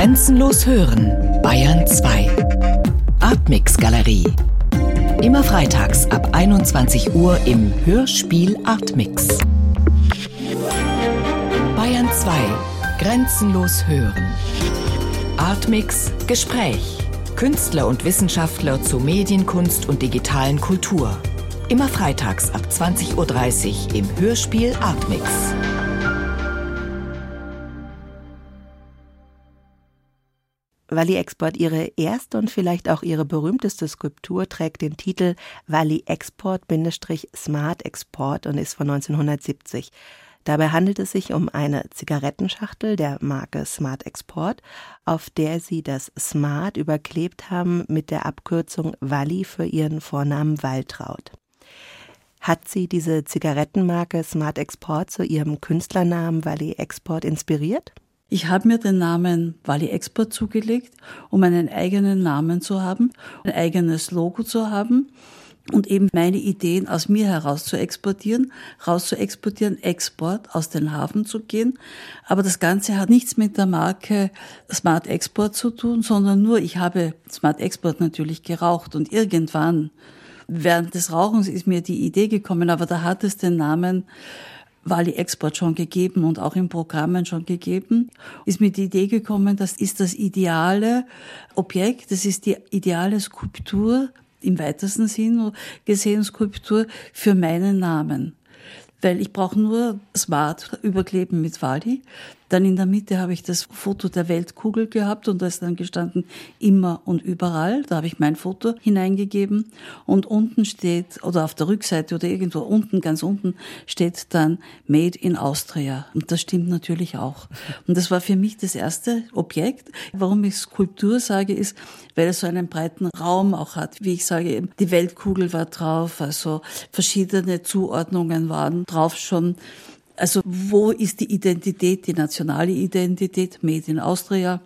Grenzenlos hören, Bayern 2. Artmix Galerie. Immer freitags ab 21 Uhr im Hörspiel Artmix. Bayern 2. Grenzenlos hören. Artmix Gespräch. Künstler und Wissenschaftler zu Medienkunst und digitalen Kultur. Immer freitags ab 20.30 Uhr im Hörspiel Artmix. Walli Export ihre erste und vielleicht auch ihre berühmteste Skulptur trägt den Titel Walli Export-Smart Export und ist von 1970. Dabei handelt es sich um eine Zigarettenschachtel der Marke Smart Export, auf der sie das Smart überklebt haben mit der Abkürzung Walli für ihren Vornamen Waltraud. Hat sie diese Zigarettenmarke Smart Export zu ihrem Künstlernamen Walli Export inspiriert? Ich habe mir den Namen Wally Export zugelegt, um einen eigenen Namen zu haben, ein eigenes Logo zu haben und eben meine Ideen aus mir heraus zu exportieren, raus zu exportieren, Export aus den Hafen zu gehen. Aber das Ganze hat nichts mit der Marke Smart Export zu tun, sondern nur, ich habe Smart Export natürlich geraucht und irgendwann während des Rauchens ist mir die Idee gekommen, aber da hat es den Namen Wali Export schon gegeben und auch in Programmen schon gegeben, ist mir die Idee gekommen, das ist das ideale Objekt, das ist die ideale Skulptur im weitesten Sinn gesehen Skulptur für meinen Namen. Weil ich brauche nur Smart überkleben mit Wali. Dann in der Mitte habe ich das Foto der Weltkugel gehabt und da ist dann gestanden immer und überall. Da habe ich mein Foto hineingegeben und unten steht, oder auf der Rückseite oder irgendwo unten, ganz unten, steht dann Made in Austria. Und das stimmt natürlich auch. Und das war für mich das erste Objekt. Warum ich Skulptur sage, ist, weil es so einen breiten Raum auch hat. Wie ich sage, die Weltkugel war drauf, also verschiedene Zuordnungen waren drauf schon. Also wo ist die Identität, die nationale Identität, Made in Austria?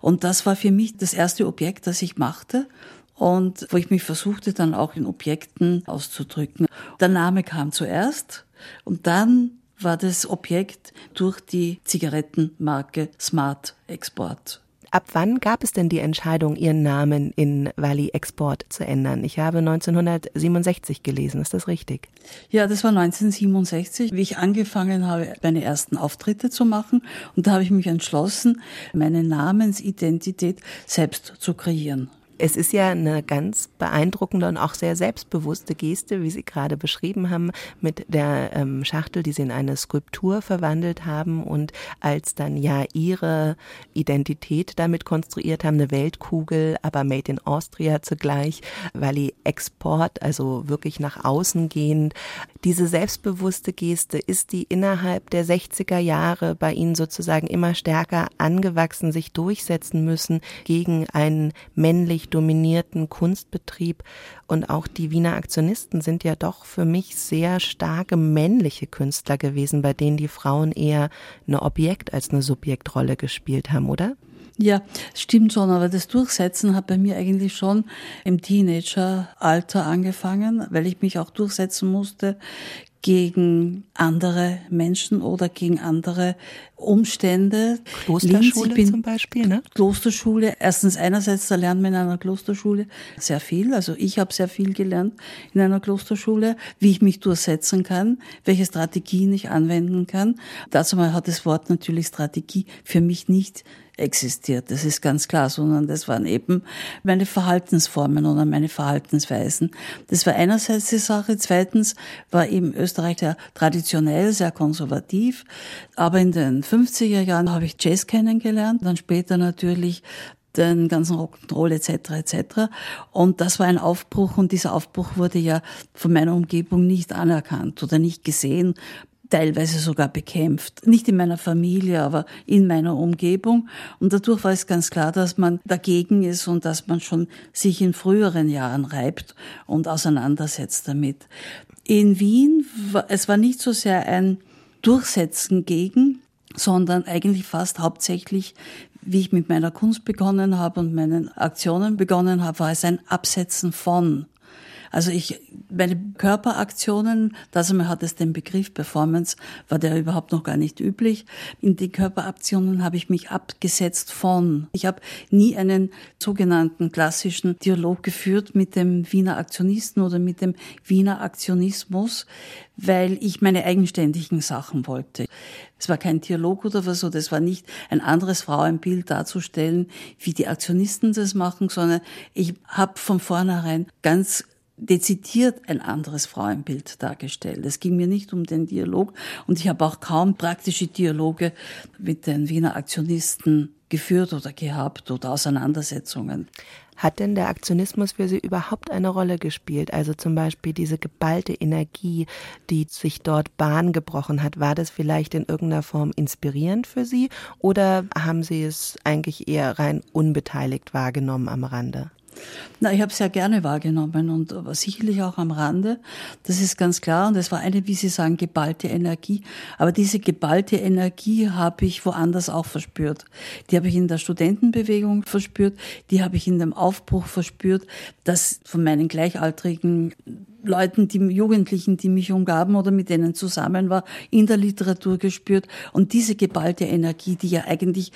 Und das war für mich das erste Objekt, das ich machte und wo ich mich versuchte dann auch in Objekten auszudrücken. Der Name kam zuerst und dann war das Objekt durch die Zigarettenmarke Smart Export Ab wann gab es denn die Entscheidung, Ihren Namen in Wally Export zu ändern? Ich habe 1967 gelesen, ist das richtig? Ja, das war 1967, wie ich angefangen habe, meine ersten Auftritte zu machen. Und da habe ich mich entschlossen, meine Namensidentität selbst zu kreieren. Es ist ja eine ganz beeindruckende und auch sehr selbstbewusste Geste, wie Sie gerade beschrieben haben, mit der ähm, Schachtel, die Sie in eine Skulptur verwandelt haben und als dann ja Ihre Identität damit konstruiert haben, eine Weltkugel, aber made in Austria zugleich, weil die Export, also wirklich nach außen gehend. Diese selbstbewusste Geste, ist die innerhalb der 60er Jahre bei Ihnen sozusagen immer stärker angewachsen, sich durchsetzen müssen gegen einen männlich dominierten Kunstbetrieb und auch die Wiener Aktionisten sind ja doch für mich sehr starke männliche Künstler gewesen, bei denen die Frauen eher eine Objekt- als eine Subjektrolle gespielt haben, oder? Ja, stimmt schon, aber das Durchsetzen hat bei mir eigentlich schon im Teenageralter angefangen, weil ich mich auch durchsetzen musste gegen andere Menschen oder gegen andere Umstände. Klosterschule Linz, zum Beispiel, ne? Klosterschule. Erstens einerseits, da lernt man in einer Klosterschule sehr viel. Also ich habe sehr viel gelernt in einer Klosterschule, wie ich mich durchsetzen kann, welche Strategien ich anwenden kann. Dazu mal hat das Wort natürlich Strategie für mich nicht existiert. Das ist ganz klar, sondern das waren eben meine Verhaltensformen oder meine Verhaltensweisen. Das war einerseits die Sache. Zweitens war eben Österreich ja traditionell sehr konservativ. Aber in den 50er Jahren habe ich Jazz kennengelernt, dann später natürlich den ganzen Rock'n'Roll etc. etc. Und das war ein Aufbruch und dieser Aufbruch wurde ja von meiner Umgebung nicht anerkannt oder nicht gesehen teilweise sogar bekämpft. Nicht in meiner Familie, aber in meiner Umgebung. Und dadurch war es ganz klar, dass man dagegen ist und dass man schon sich in früheren Jahren reibt und auseinandersetzt damit. In Wien, es war nicht so sehr ein Durchsetzen gegen, sondern eigentlich fast hauptsächlich wie ich mit meiner Kunst begonnen habe und meinen Aktionen begonnen habe, war es ein Absetzen von. Also ich, meine Körperaktionen, das einmal hat es den Begriff Performance, war der überhaupt noch gar nicht üblich. In die Körperaktionen habe ich mich abgesetzt von. Ich habe nie einen sogenannten klassischen Dialog geführt mit dem Wiener Aktionisten oder mit dem Wiener Aktionismus, weil ich meine eigenständigen Sachen wollte. Es war kein Dialog oder was so, das war nicht ein anderes Frauenbild darzustellen, wie die Aktionisten das machen, sondern ich habe von vornherein ganz dezidiert ein anderes Frauenbild dargestellt. Es ging mir nicht um den Dialog und ich habe auch kaum praktische Dialoge mit den Wiener Aktionisten geführt oder gehabt oder Auseinandersetzungen. Hat denn der Aktionismus für Sie überhaupt eine Rolle gespielt? Also zum Beispiel diese geballte Energie, die sich dort Bahn gebrochen hat, war das vielleicht in irgendeiner Form inspirierend für Sie oder haben Sie es eigentlich eher rein unbeteiligt wahrgenommen am Rande? Na, ich habe es sehr gerne wahrgenommen und sicherlich auch am Rande. Das ist ganz klar. Und es war eine, wie Sie sagen, geballte Energie. Aber diese geballte Energie habe ich woanders auch verspürt. Die habe ich in der Studentenbewegung verspürt. Die habe ich in dem Aufbruch verspürt, dass von meinen gleichaltrigen Leuten, die Jugendlichen, die mich umgaben oder mit denen zusammen war, in der Literatur gespürt. Und diese geballte Energie, die ja eigentlich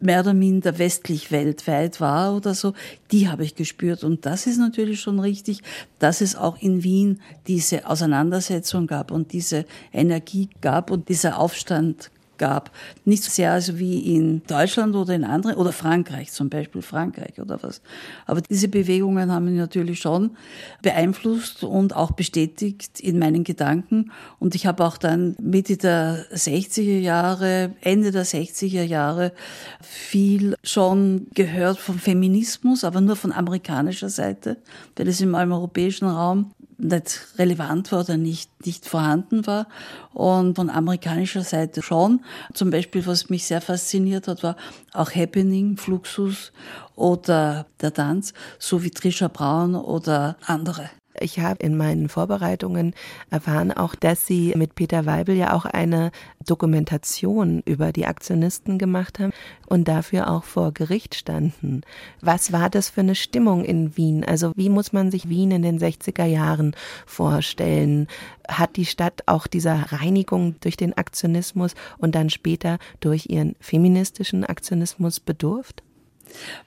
mehr oder minder westlich weltweit war oder so, die habe ich gespürt. Und das ist natürlich schon richtig, dass es auch in Wien diese Auseinandersetzung gab und diese Energie gab und dieser Aufstand gab. Nicht so sehr also wie in Deutschland oder in anderen, oder Frankreich zum Beispiel, Frankreich oder was. Aber diese Bewegungen haben mich natürlich schon beeinflusst und auch bestätigt in meinen Gedanken. Und ich habe auch dann Mitte der 60er Jahre, Ende der 60er Jahre viel schon gehört vom Feminismus, aber nur von amerikanischer Seite, weil es im europäischen Raum nicht relevant war oder nicht, nicht vorhanden war. Und von amerikanischer Seite schon. Zum Beispiel, was mich sehr fasziniert hat, war auch Happening, Fluxus oder der Tanz, so wie Trisha Braun oder andere. Ich habe in meinen Vorbereitungen erfahren auch, dass Sie mit Peter Weibel ja auch eine Dokumentation über die Aktionisten gemacht haben und dafür auch vor Gericht standen. Was war das für eine Stimmung in Wien? Also wie muss man sich Wien in den 60er Jahren vorstellen? Hat die Stadt auch dieser Reinigung durch den Aktionismus und dann später durch ihren feministischen Aktionismus bedurft?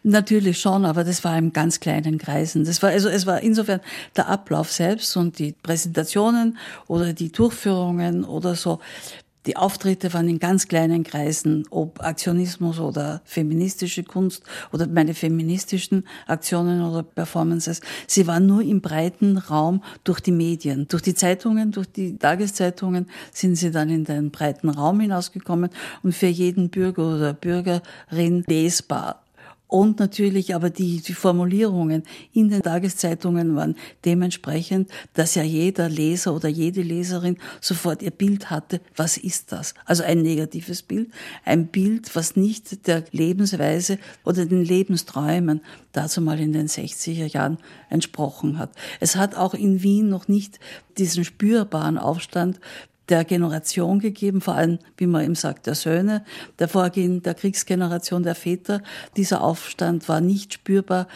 Natürlich schon, aber das war im ganz kleinen Kreisen. Das war also es war insofern der Ablauf selbst und die Präsentationen oder die Durchführungen oder so. Die Auftritte waren in ganz kleinen Kreisen, ob Aktionismus oder feministische Kunst oder meine feministischen Aktionen oder Performances. Sie waren nur im breiten Raum durch die Medien, durch die Zeitungen, durch die Tageszeitungen sind sie dann in den breiten Raum hinausgekommen und für jeden Bürger oder Bürgerin lesbar. Und natürlich aber die, die Formulierungen in den Tageszeitungen waren dementsprechend, dass ja jeder Leser oder jede Leserin sofort ihr Bild hatte, was ist das? Also ein negatives Bild, ein Bild, was nicht der Lebensweise oder den Lebensträumen dazu mal in den 60er Jahren entsprochen hat. Es hat auch in Wien noch nicht diesen spürbaren Aufstand der Generation gegeben, vor allem, wie man eben sagt, der Söhne, der Vorgehen der Kriegsgeneration der Väter. Dieser Aufstand war nicht spürbar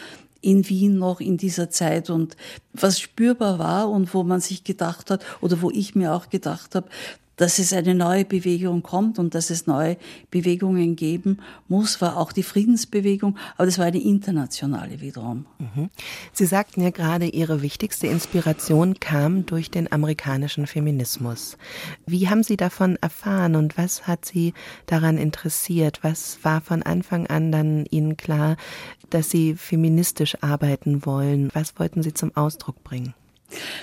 in Wien noch in dieser Zeit und was spürbar war und wo man sich gedacht hat oder wo ich mir auch gedacht habe, dass es eine neue Bewegung kommt und dass es neue Bewegungen geben muss, war auch die Friedensbewegung, aber das war eine internationale wiederum. Mhm. Sie sagten ja gerade, Ihre wichtigste Inspiration kam durch den amerikanischen Feminismus. Wie haben Sie davon erfahren und was hat Sie daran interessiert? Was war von Anfang an dann Ihnen klar, dass Sie feministisch arbeiten wollen? Was wollten Sie zum Ausdruck bringen?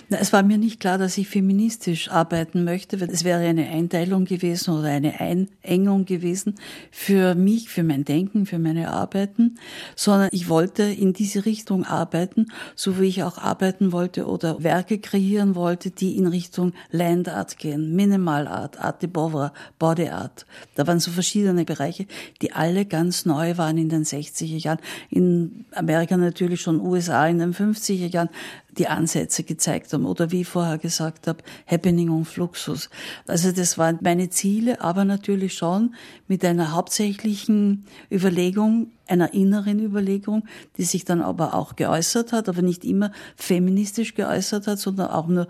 Na, es war mir nicht klar, dass ich feministisch arbeiten möchte, weil es wäre eine Einteilung gewesen oder eine Einengung gewesen für mich, für mein Denken, für meine Arbeiten, sondern ich wollte in diese Richtung arbeiten, so wie ich auch arbeiten wollte oder Werke kreieren wollte, die in Richtung Land Art gehen, Minimal Art, Art de Bouvre, Body Art. Da waren so verschiedene Bereiche, die alle ganz neu waren in den 60er Jahren. In Amerika natürlich schon USA in den 50er Jahren die Ansätze gezeigt haben oder wie ich vorher gesagt habe, Happening und Fluxus. Also das waren meine Ziele, aber natürlich schon mit einer hauptsächlichen Überlegung, einer inneren Überlegung, die sich dann aber auch geäußert hat, aber nicht immer feministisch geäußert hat, sondern auch nur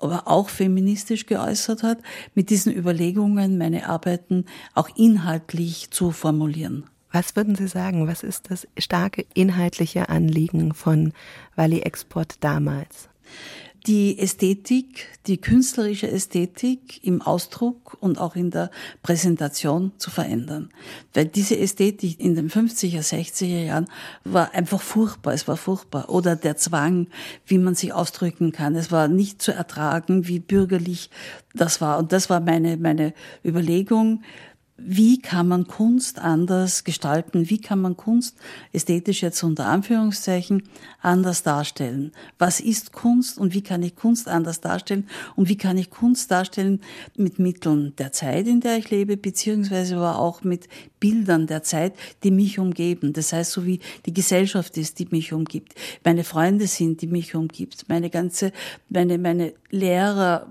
aber auch feministisch geäußert hat, mit diesen Überlegungen meine Arbeiten auch inhaltlich zu formulieren. Was würden Sie sagen, was ist das starke inhaltliche Anliegen von Wally Export damals? die Ästhetik, die künstlerische Ästhetik im Ausdruck und auch in der Präsentation zu verändern. Weil diese Ästhetik in den 50er, 60er Jahren war einfach furchtbar, es war furchtbar. Oder der Zwang, wie man sich ausdrücken kann. Es war nicht zu ertragen, wie bürgerlich das war. Und das war meine, meine Überlegung, wie kann man Kunst anders gestalten? Wie kann man Kunst ästhetisch jetzt unter Anführungszeichen anders darstellen? Was ist Kunst und wie kann ich Kunst anders darstellen? Und wie kann ich Kunst darstellen mit Mitteln der Zeit, in der ich lebe, beziehungsweise aber auch mit Bildern der Zeit, die mich umgeben. Das heißt, so wie die Gesellschaft ist, die mich umgibt. Meine Freunde sind, die mich umgibt. Meine ganze, meine, meine Lehrer,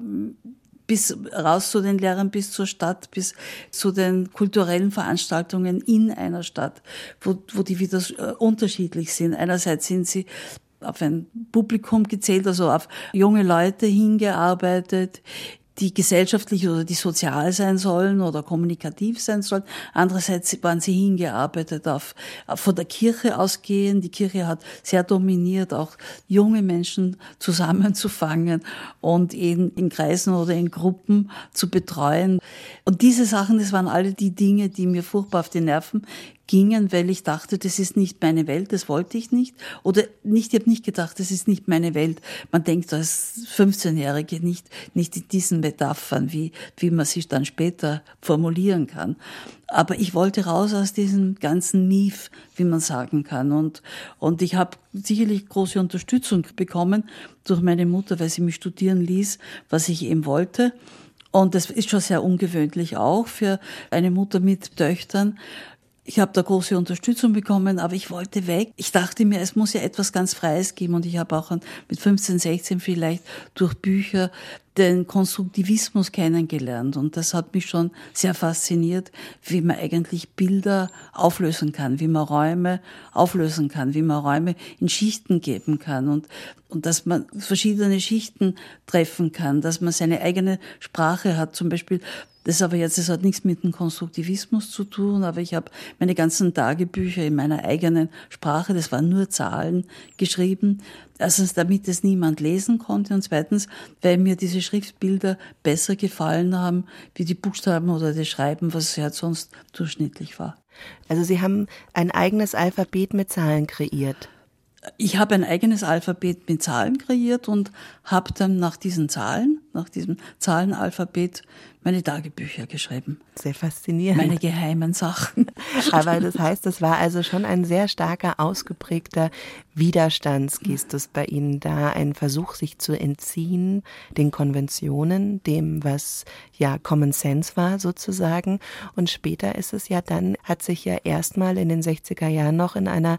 bis raus zu den Lehrern, bis zur Stadt, bis zu den kulturellen Veranstaltungen in einer Stadt, wo, wo die wieder äh, unterschiedlich sind. Einerseits sind sie auf ein Publikum gezählt, also auf junge Leute hingearbeitet, die gesellschaftlich oder die sozial sein sollen oder kommunikativ sein sollen. Andererseits waren sie hingearbeitet auf, von der Kirche ausgehen. Die Kirche hat sehr dominiert, auch junge Menschen zusammenzufangen und in, in Kreisen oder in Gruppen zu betreuen. Und diese Sachen, das waren alle die Dinge, die mir furchtbar auf die Nerven gingen, weil ich dachte, das ist nicht meine Welt, das wollte ich nicht. Oder nicht, ich habe nicht gedacht, das ist nicht meine Welt. Man denkt als 15-Jährige nicht, nicht in diesen Metaphern, wie, wie man sich dann später formulieren kann. Aber ich wollte raus aus diesem ganzen Mief, wie man sagen kann. Und, und ich habe sicherlich große Unterstützung bekommen durch meine Mutter, weil sie mich studieren ließ, was ich eben wollte. Und das ist schon sehr ungewöhnlich auch für eine Mutter mit Töchtern. Ich habe da große Unterstützung bekommen, aber ich wollte weg. Ich dachte mir, es muss ja etwas ganz Freies geben und ich habe auch mit 15, 16 vielleicht durch Bücher den Konstruktivismus kennengelernt und das hat mich schon sehr fasziniert, wie man eigentlich Bilder auflösen kann, wie man Räume auflösen kann, wie man Räume in Schichten geben kann und, und dass man verschiedene Schichten treffen kann, dass man seine eigene Sprache hat. Zum Beispiel das aber jetzt, das hat nichts mit dem Konstruktivismus zu tun, aber ich habe meine ganzen Tagebücher in meiner eigenen Sprache, das waren nur Zahlen, geschrieben. Erstens, damit es niemand lesen konnte und zweitens, weil mir diese Schriftbilder besser gefallen haben, wie die Buchstaben oder das Schreiben, was ja sonst durchschnittlich war. Also Sie haben ein eigenes Alphabet mit Zahlen kreiert ich habe ein eigenes Alphabet mit Zahlen kreiert und habe dann nach diesen Zahlen, nach diesem Zahlenalphabet, meine Tagebücher geschrieben. Sehr faszinierend. Meine geheimen Sachen. Aber das heißt, das war also schon ein sehr starker, ausgeprägter Widerstandsgestus bei Ihnen da, ein Versuch, sich zu entziehen, den Konventionen, dem, was ja Common Sense war sozusagen. Und später ist es ja dann, hat sich ja erstmal in den 60er Jahren noch in einer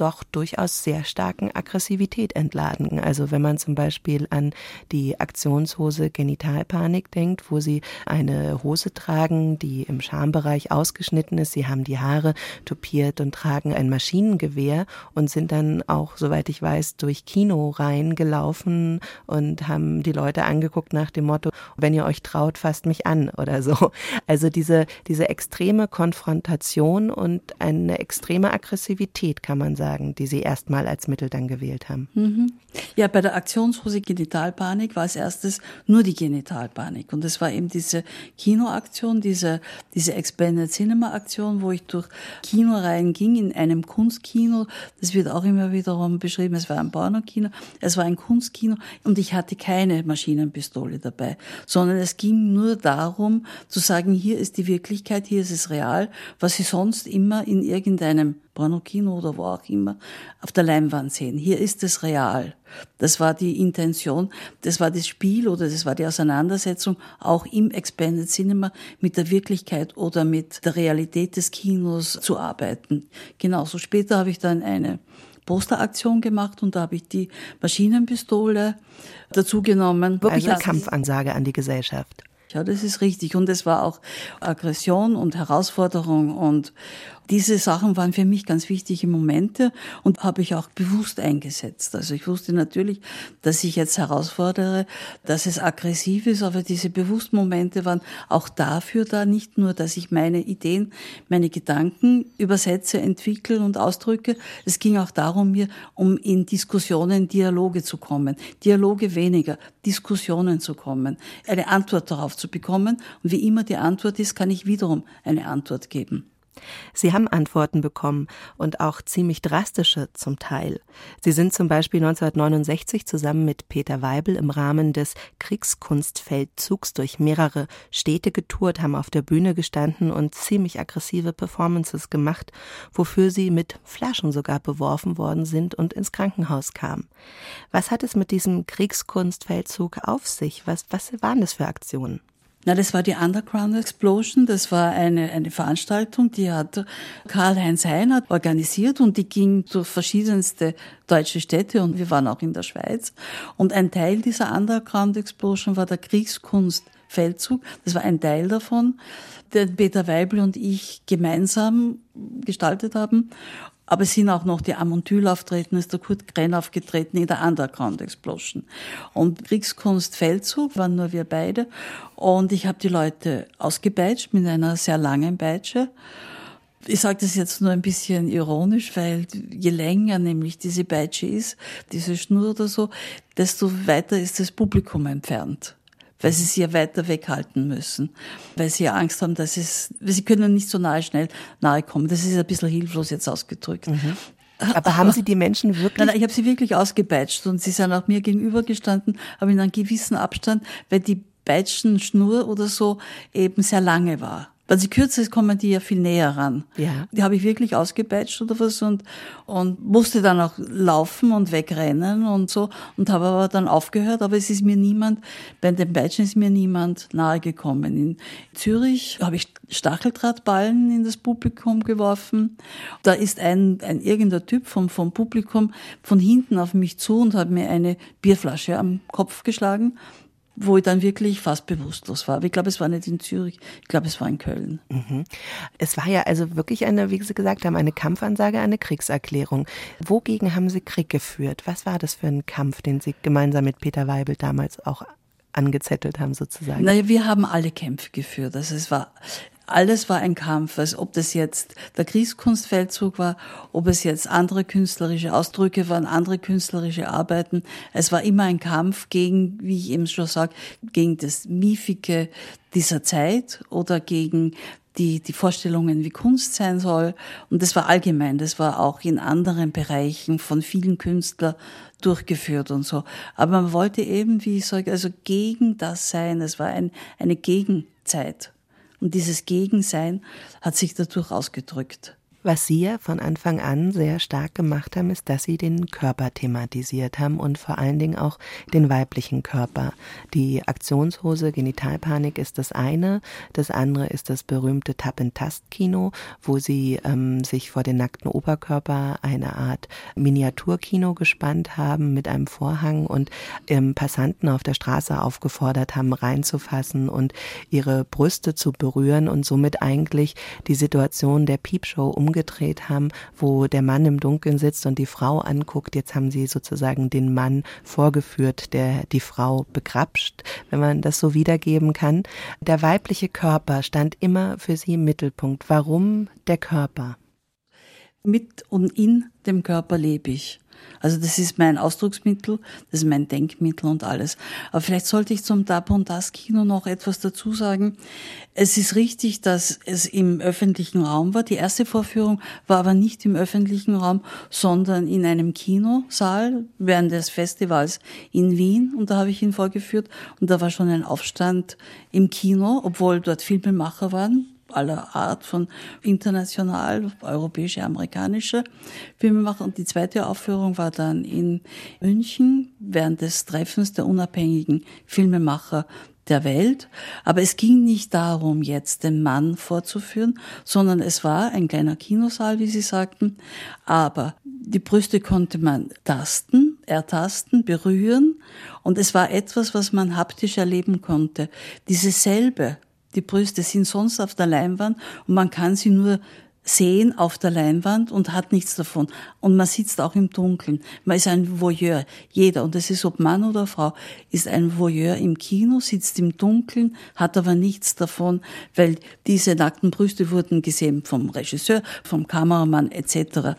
doch durchaus sehr starken Aggressivität entladen. Also wenn man zum Beispiel an die Aktionshose Genitalpanik denkt, wo sie eine Hose tragen, die im Schambereich ausgeschnitten ist, sie haben die Haare tupiert und tragen ein Maschinengewehr und sind dann auch, soweit ich weiß, durch Kino reingelaufen und haben die Leute angeguckt nach dem Motto, wenn ihr euch traut, fasst mich an oder so. Also diese, diese extreme Konfrontation und eine extreme Aggressivität, kann man sagen sagen, die Sie erstmal als Mittel dann gewählt haben? Mhm. Ja, bei der Aktionshose Genitalpanik war als erstes nur die Genitalpanik. Und es war eben diese Kinoaktion, diese, diese Expanded Cinema Aktion, wo ich durch Kinoreihen ging in einem Kunstkino. Das wird auch immer wiederum beschrieben. Es war ein Pornokino. Es war ein Kunstkino. Und ich hatte keine Maschinenpistole dabei, sondern es ging nur darum zu sagen, hier ist die Wirklichkeit, hier ist es real, was Sie sonst immer in irgendeinem Pornokino oder wo auch immer, auf der Leinwand sehen. Hier ist es real. Das war die Intention, das war das Spiel oder das war die Auseinandersetzung auch im Expanded Cinema mit der Wirklichkeit oder mit der Realität des Kinos zu arbeiten. Genauso später habe ich dann eine Posteraktion gemacht und da habe ich die Maschinenpistole dazu genommen. Also eine Kampfansage an die Gesellschaft. Ja, das ist richtig. Und es war auch Aggression und Herausforderung und diese Sachen waren für mich ganz wichtige Momente und habe ich auch bewusst eingesetzt. Also ich wusste natürlich, dass ich jetzt herausfordere, dass es aggressiv ist, aber diese bewussten Momente waren auch dafür da, nicht nur, dass ich meine Ideen, meine Gedanken übersetze, entwickle und ausdrücke. Es ging auch darum, mir um in Diskussionen, Dialoge zu kommen. Dialoge weniger, Diskussionen zu kommen, eine Antwort darauf zu bekommen. Und wie immer die Antwort ist, kann ich wiederum eine Antwort geben. Sie haben Antworten bekommen und auch ziemlich drastische zum Teil. Sie sind zum Beispiel 1969 zusammen mit Peter Weibel im Rahmen des Kriegskunstfeldzugs durch mehrere Städte getourt, haben auf der Bühne gestanden und ziemlich aggressive Performances gemacht, wofür sie mit Flaschen sogar beworfen worden sind und ins Krankenhaus kamen. Was hat es mit diesem Kriegskunstfeldzug auf sich? Was, was waren das für Aktionen? Na, das war die Underground Explosion. Das war eine, eine Veranstaltung, die hat Karl-Heinz Heiner organisiert und die ging durch verschiedenste deutsche Städte und wir waren auch in der Schweiz. Und ein Teil dieser Underground Explosion war der Kriegskunstfeldzug. Das war ein Teil davon, den Peter Weibel und ich gemeinsam gestaltet haben. Aber es sind auch noch die Amontyl auftreten, ist der Kurt Krenn aufgetreten in der Underground Explosion. Und Kriegskunst Feldzug waren nur wir beide. Und ich habe die Leute ausgepeitscht mit einer sehr langen Peitsche. Ich sage das jetzt nur ein bisschen ironisch, weil je länger nämlich diese Peitsche ist, diese Schnur oder so, desto weiter ist das Publikum entfernt weil sie sie ja weiter weghalten müssen, weil sie ja Angst haben, dass es, weil sie können nicht so nahe schnell nahe kommen. Das ist ein bisschen hilflos jetzt ausgedrückt. Mhm. Aber haben Sie die Menschen wirklich? Nein, nein, ich habe sie wirklich ausgepeitscht und sie sind auch mir gegenübergestanden, aber in einem gewissen Abstand, weil die Peitschenschnur oder so eben sehr lange war. Wenn sie kürzer ist, kommen die ja viel näher ran. Ja. Die habe ich wirklich ausgepeitscht oder was und, und musste dann auch laufen und wegrennen und so und habe aber dann aufgehört. Aber es ist mir niemand, bei den Peitschen ist mir niemand nahe gekommen. In Zürich habe ich Stacheldrahtballen in das Publikum geworfen. Da ist ein, ein irgendein Typ vom, vom Publikum von hinten auf mich zu und hat mir eine Bierflasche am Kopf geschlagen wo ich dann wirklich fast bewusstlos war. Aber ich glaube, es war nicht in Zürich, ich glaube, es war in Köln. Mhm. Es war ja also wirklich eine, wie Sie gesagt haben, eine Kampfansage, eine Kriegserklärung. Wogegen haben Sie Krieg geführt? Was war das für ein Kampf, den Sie gemeinsam mit Peter Weibel damals auch angezettelt haben sozusagen? Naja, wir haben alle Kämpfe geführt. Also es war alles war ein Kampf, also ob das jetzt der Kriegskunstfeldzug war, ob es jetzt andere künstlerische Ausdrücke waren, andere künstlerische Arbeiten. Es war immer ein Kampf gegen, wie ich eben schon sage, gegen das Miefige dieser Zeit oder gegen die, die Vorstellungen, wie Kunst sein soll. Und das war allgemein, das war auch in anderen Bereichen von vielen Künstlern durchgeführt und so. Aber man wollte eben, wie ich sage, also gegen das sein. Es war ein, eine Gegenzeit. Und dieses Gegensein hat sich dadurch ausgedrückt. Was Sie ja von Anfang an sehr stark gemacht haben, ist, dass Sie den Körper thematisiert haben und vor allen Dingen auch den weiblichen Körper. Die Aktionshose Genitalpanik ist das eine, das andere ist das berühmte Tap-and-Tast-Kino, wo Sie ähm, sich vor den nackten Oberkörper eine Art Miniaturkino gespannt haben mit einem Vorhang und ähm, Passanten auf der Straße aufgefordert haben, reinzufassen und ihre Brüste zu berühren und somit eigentlich die Situation der Piepshow umgesetzt umgedreht haben, wo der Mann im Dunkeln sitzt und die Frau anguckt. Jetzt haben sie sozusagen den Mann vorgeführt, der die Frau begrapscht, wenn man das so wiedergeben kann. Der weibliche Körper stand immer für sie im Mittelpunkt. Warum der Körper? Mit und in dem Körper lebe ich. Also das ist mein Ausdrucksmittel, das ist mein Denkmittel und alles. Aber vielleicht sollte ich zum Tap und das Kino noch etwas dazu sagen. Es ist richtig, dass es im öffentlichen Raum war. Die erste Vorführung war aber nicht im öffentlichen Raum, sondern in einem Kinosaal während des Festivals in Wien. Und da habe ich ihn vorgeführt. Und da war schon ein Aufstand im Kino, obwohl dort Filmemacher waren aller Art von international, europäische, amerikanische Filmemacher. Und die zweite Aufführung war dann in München während des Treffens der unabhängigen Filmemacher der Welt. Aber es ging nicht darum, jetzt den Mann vorzuführen, sondern es war ein kleiner Kinosaal, wie Sie sagten. Aber die Brüste konnte man tasten, ertasten, berühren. Und es war etwas, was man haptisch erleben konnte. Diese selbe, die Brüste sind sonst auf der Leinwand und man kann sie nur sehen auf der Leinwand und hat nichts davon. Und man sitzt auch im Dunkeln. Man ist ein Voyeur. Jeder, und das ist ob Mann oder Frau, ist ein Voyeur im Kino, sitzt im Dunkeln, hat aber nichts davon, weil diese nackten Brüste wurden gesehen vom Regisseur, vom Kameramann etc.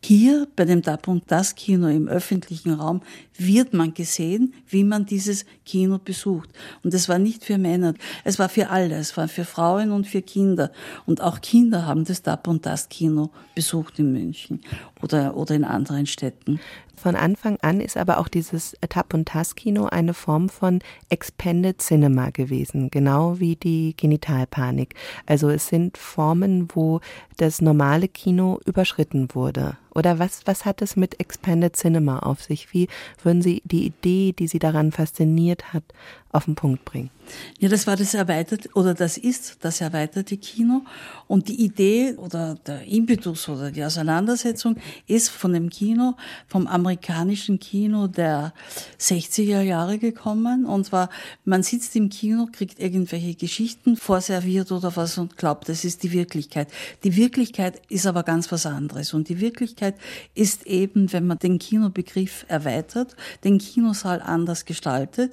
Hier bei dem DAP und das Kino im öffentlichen Raum wird man gesehen, wie man dieses Kino besucht. Und es war nicht für Männer, es war für alle, es war für Frauen und für Kinder. Und auch Kinder haben das DAP und das Kino besucht in München oder, oder in anderen Städten. Von Anfang an ist aber auch dieses Tap- und Tass-Kino eine Form von Expanded Cinema gewesen, genau wie die Genitalpanik. Also es sind Formen, wo das normale Kino überschritten wurde. Oder was, was hat es mit Expanded Cinema auf sich? Wie würden Sie die Idee, die Sie daran fasziniert hat, auf den Punkt bringen? Ja, das war das erweiterte, oder das ist das erweiterte Kino. Und die Idee oder der Impetus oder die Auseinandersetzung ist von dem Kino, vom amerikanischen Kino der 60er Jahre gekommen. Und zwar, man sitzt im Kino, kriegt irgendwelche Geschichten vorserviert oder was und glaubt, das ist die Wirklichkeit. Die Wirklichkeit ist aber ganz was anderes. Und die Wirklichkeit ist eben, wenn man den Kinobegriff erweitert, den Kinosaal anders gestaltet,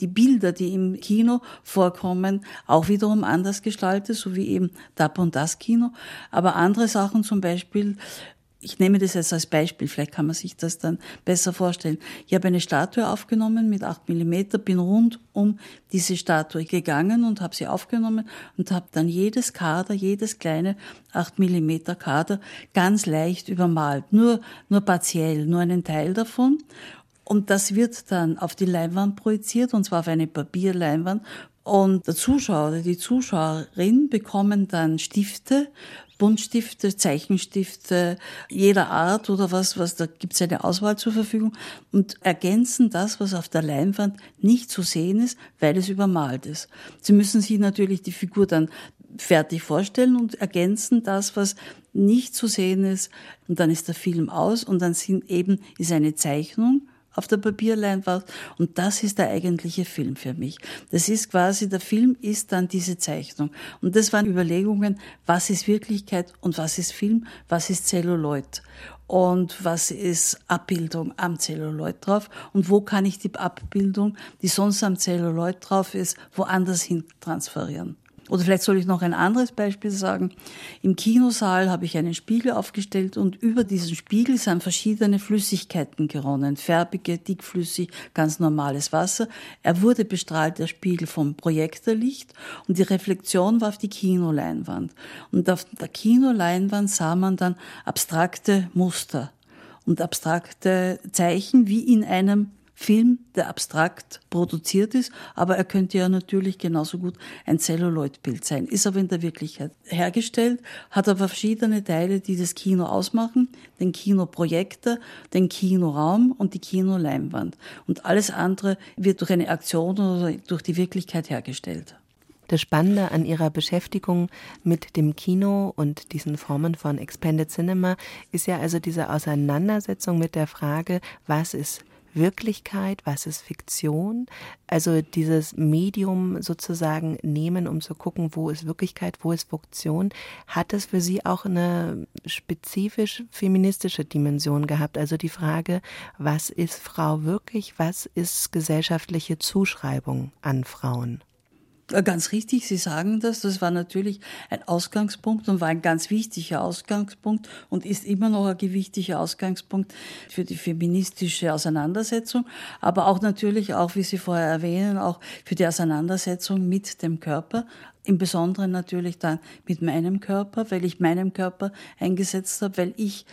die Bilder, die im Kino vorkommen, auch wiederum anders gestaltet, so wie eben DAP und das Kino. Aber andere Sachen zum Beispiel, ich nehme das jetzt als Beispiel, vielleicht kann man sich das dann besser vorstellen. Ich habe eine Statue aufgenommen mit 8 Millimeter, bin rund um diese Statue gegangen und habe sie aufgenommen und habe dann jedes Kader, jedes kleine 8 Millimeter Kader ganz leicht übermalt, nur, nur partiell, nur einen Teil davon. Und das wird dann auf die Leinwand projiziert, und zwar auf eine Papierleinwand. Und der Zuschauer oder die Zuschauerin bekommen dann Stifte, Buntstifte, Zeichenstifte jeder Art oder was, was da gibt es eine Auswahl zur Verfügung und ergänzen das, was auf der Leinwand nicht zu sehen ist, weil es übermalt ist. Sie müssen sich natürlich die Figur dann fertig vorstellen und ergänzen das, was nicht zu sehen ist. Und dann ist der Film aus und dann sind eben, ist eine Zeichnung auf der Papierleinwand. Und das ist der eigentliche Film für mich. Das ist quasi, der Film ist dann diese Zeichnung. Und das waren Überlegungen, was ist Wirklichkeit und was ist Film, was ist Celluloid und was ist Abbildung am Celluloid drauf und wo kann ich die Abbildung, die sonst am Celluloid drauf ist, woanders hin transferieren. Oder vielleicht soll ich noch ein anderes Beispiel sagen. Im Kinosaal habe ich einen Spiegel aufgestellt und über diesen Spiegel sind verschiedene Flüssigkeiten geronnen. Färbige, dickflüssig, ganz normales Wasser. Er wurde bestrahlt, der Spiegel, vom Projektorlicht und die Reflexion war auf die Kinoleinwand. Und auf der Kinoleinwand sah man dann abstrakte Muster und abstrakte Zeichen wie in einem Film, der abstrakt produziert ist, aber er könnte ja natürlich genauso gut ein Celluloid-Bild sein, ist aber in der Wirklichkeit hergestellt, hat aber verschiedene Teile, die das Kino ausmachen, den Kinoprojektor, den Kinoraum und die Kinoleinwand. Und alles andere wird durch eine Aktion oder durch die Wirklichkeit hergestellt. Das Spannende an ihrer Beschäftigung mit dem Kino und diesen Formen von Expanded Cinema ist ja also diese Auseinandersetzung mit der Frage, was ist Wirklichkeit, was ist Fiktion. Also dieses Medium sozusagen nehmen, um zu gucken, wo ist Wirklichkeit, wo ist Fiktion, hat es für Sie auch eine spezifisch feministische Dimension gehabt. Also die Frage, was ist Frau wirklich, was ist gesellschaftliche Zuschreibung an Frauen? Äh, ganz richtig, Sie sagen das. Das war natürlich ein Ausgangspunkt und war ein ganz wichtiger Ausgangspunkt und ist immer noch ein gewichtiger Ausgangspunkt für die feministische Auseinandersetzung, aber auch natürlich auch, wie Sie vorher erwähnen, auch für die Auseinandersetzung mit dem Körper. Im Besonderen natürlich dann mit meinem Körper, weil ich meinem Körper eingesetzt habe, weil ich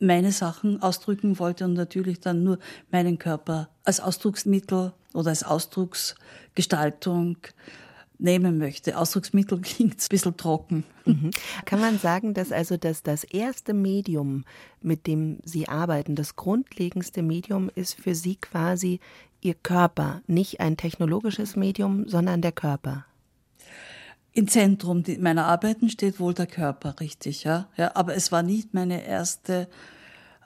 meine Sachen ausdrücken wollte und natürlich dann nur meinen Körper als Ausdrucksmittel oder als Ausdrucksgestaltung nehmen möchte. Ausdrucksmittel klingt ein bisschen trocken. Mhm. Kann man sagen, dass also das, das erste Medium, mit dem Sie arbeiten, das grundlegendste Medium ist für Sie quasi Ihr Körper nicht ein technologisches Medium, sondern der Körper? Im Zentrum meiner Arbeiten steht wohl der Körper, richtig, ja. ja aber es war nicht meine erste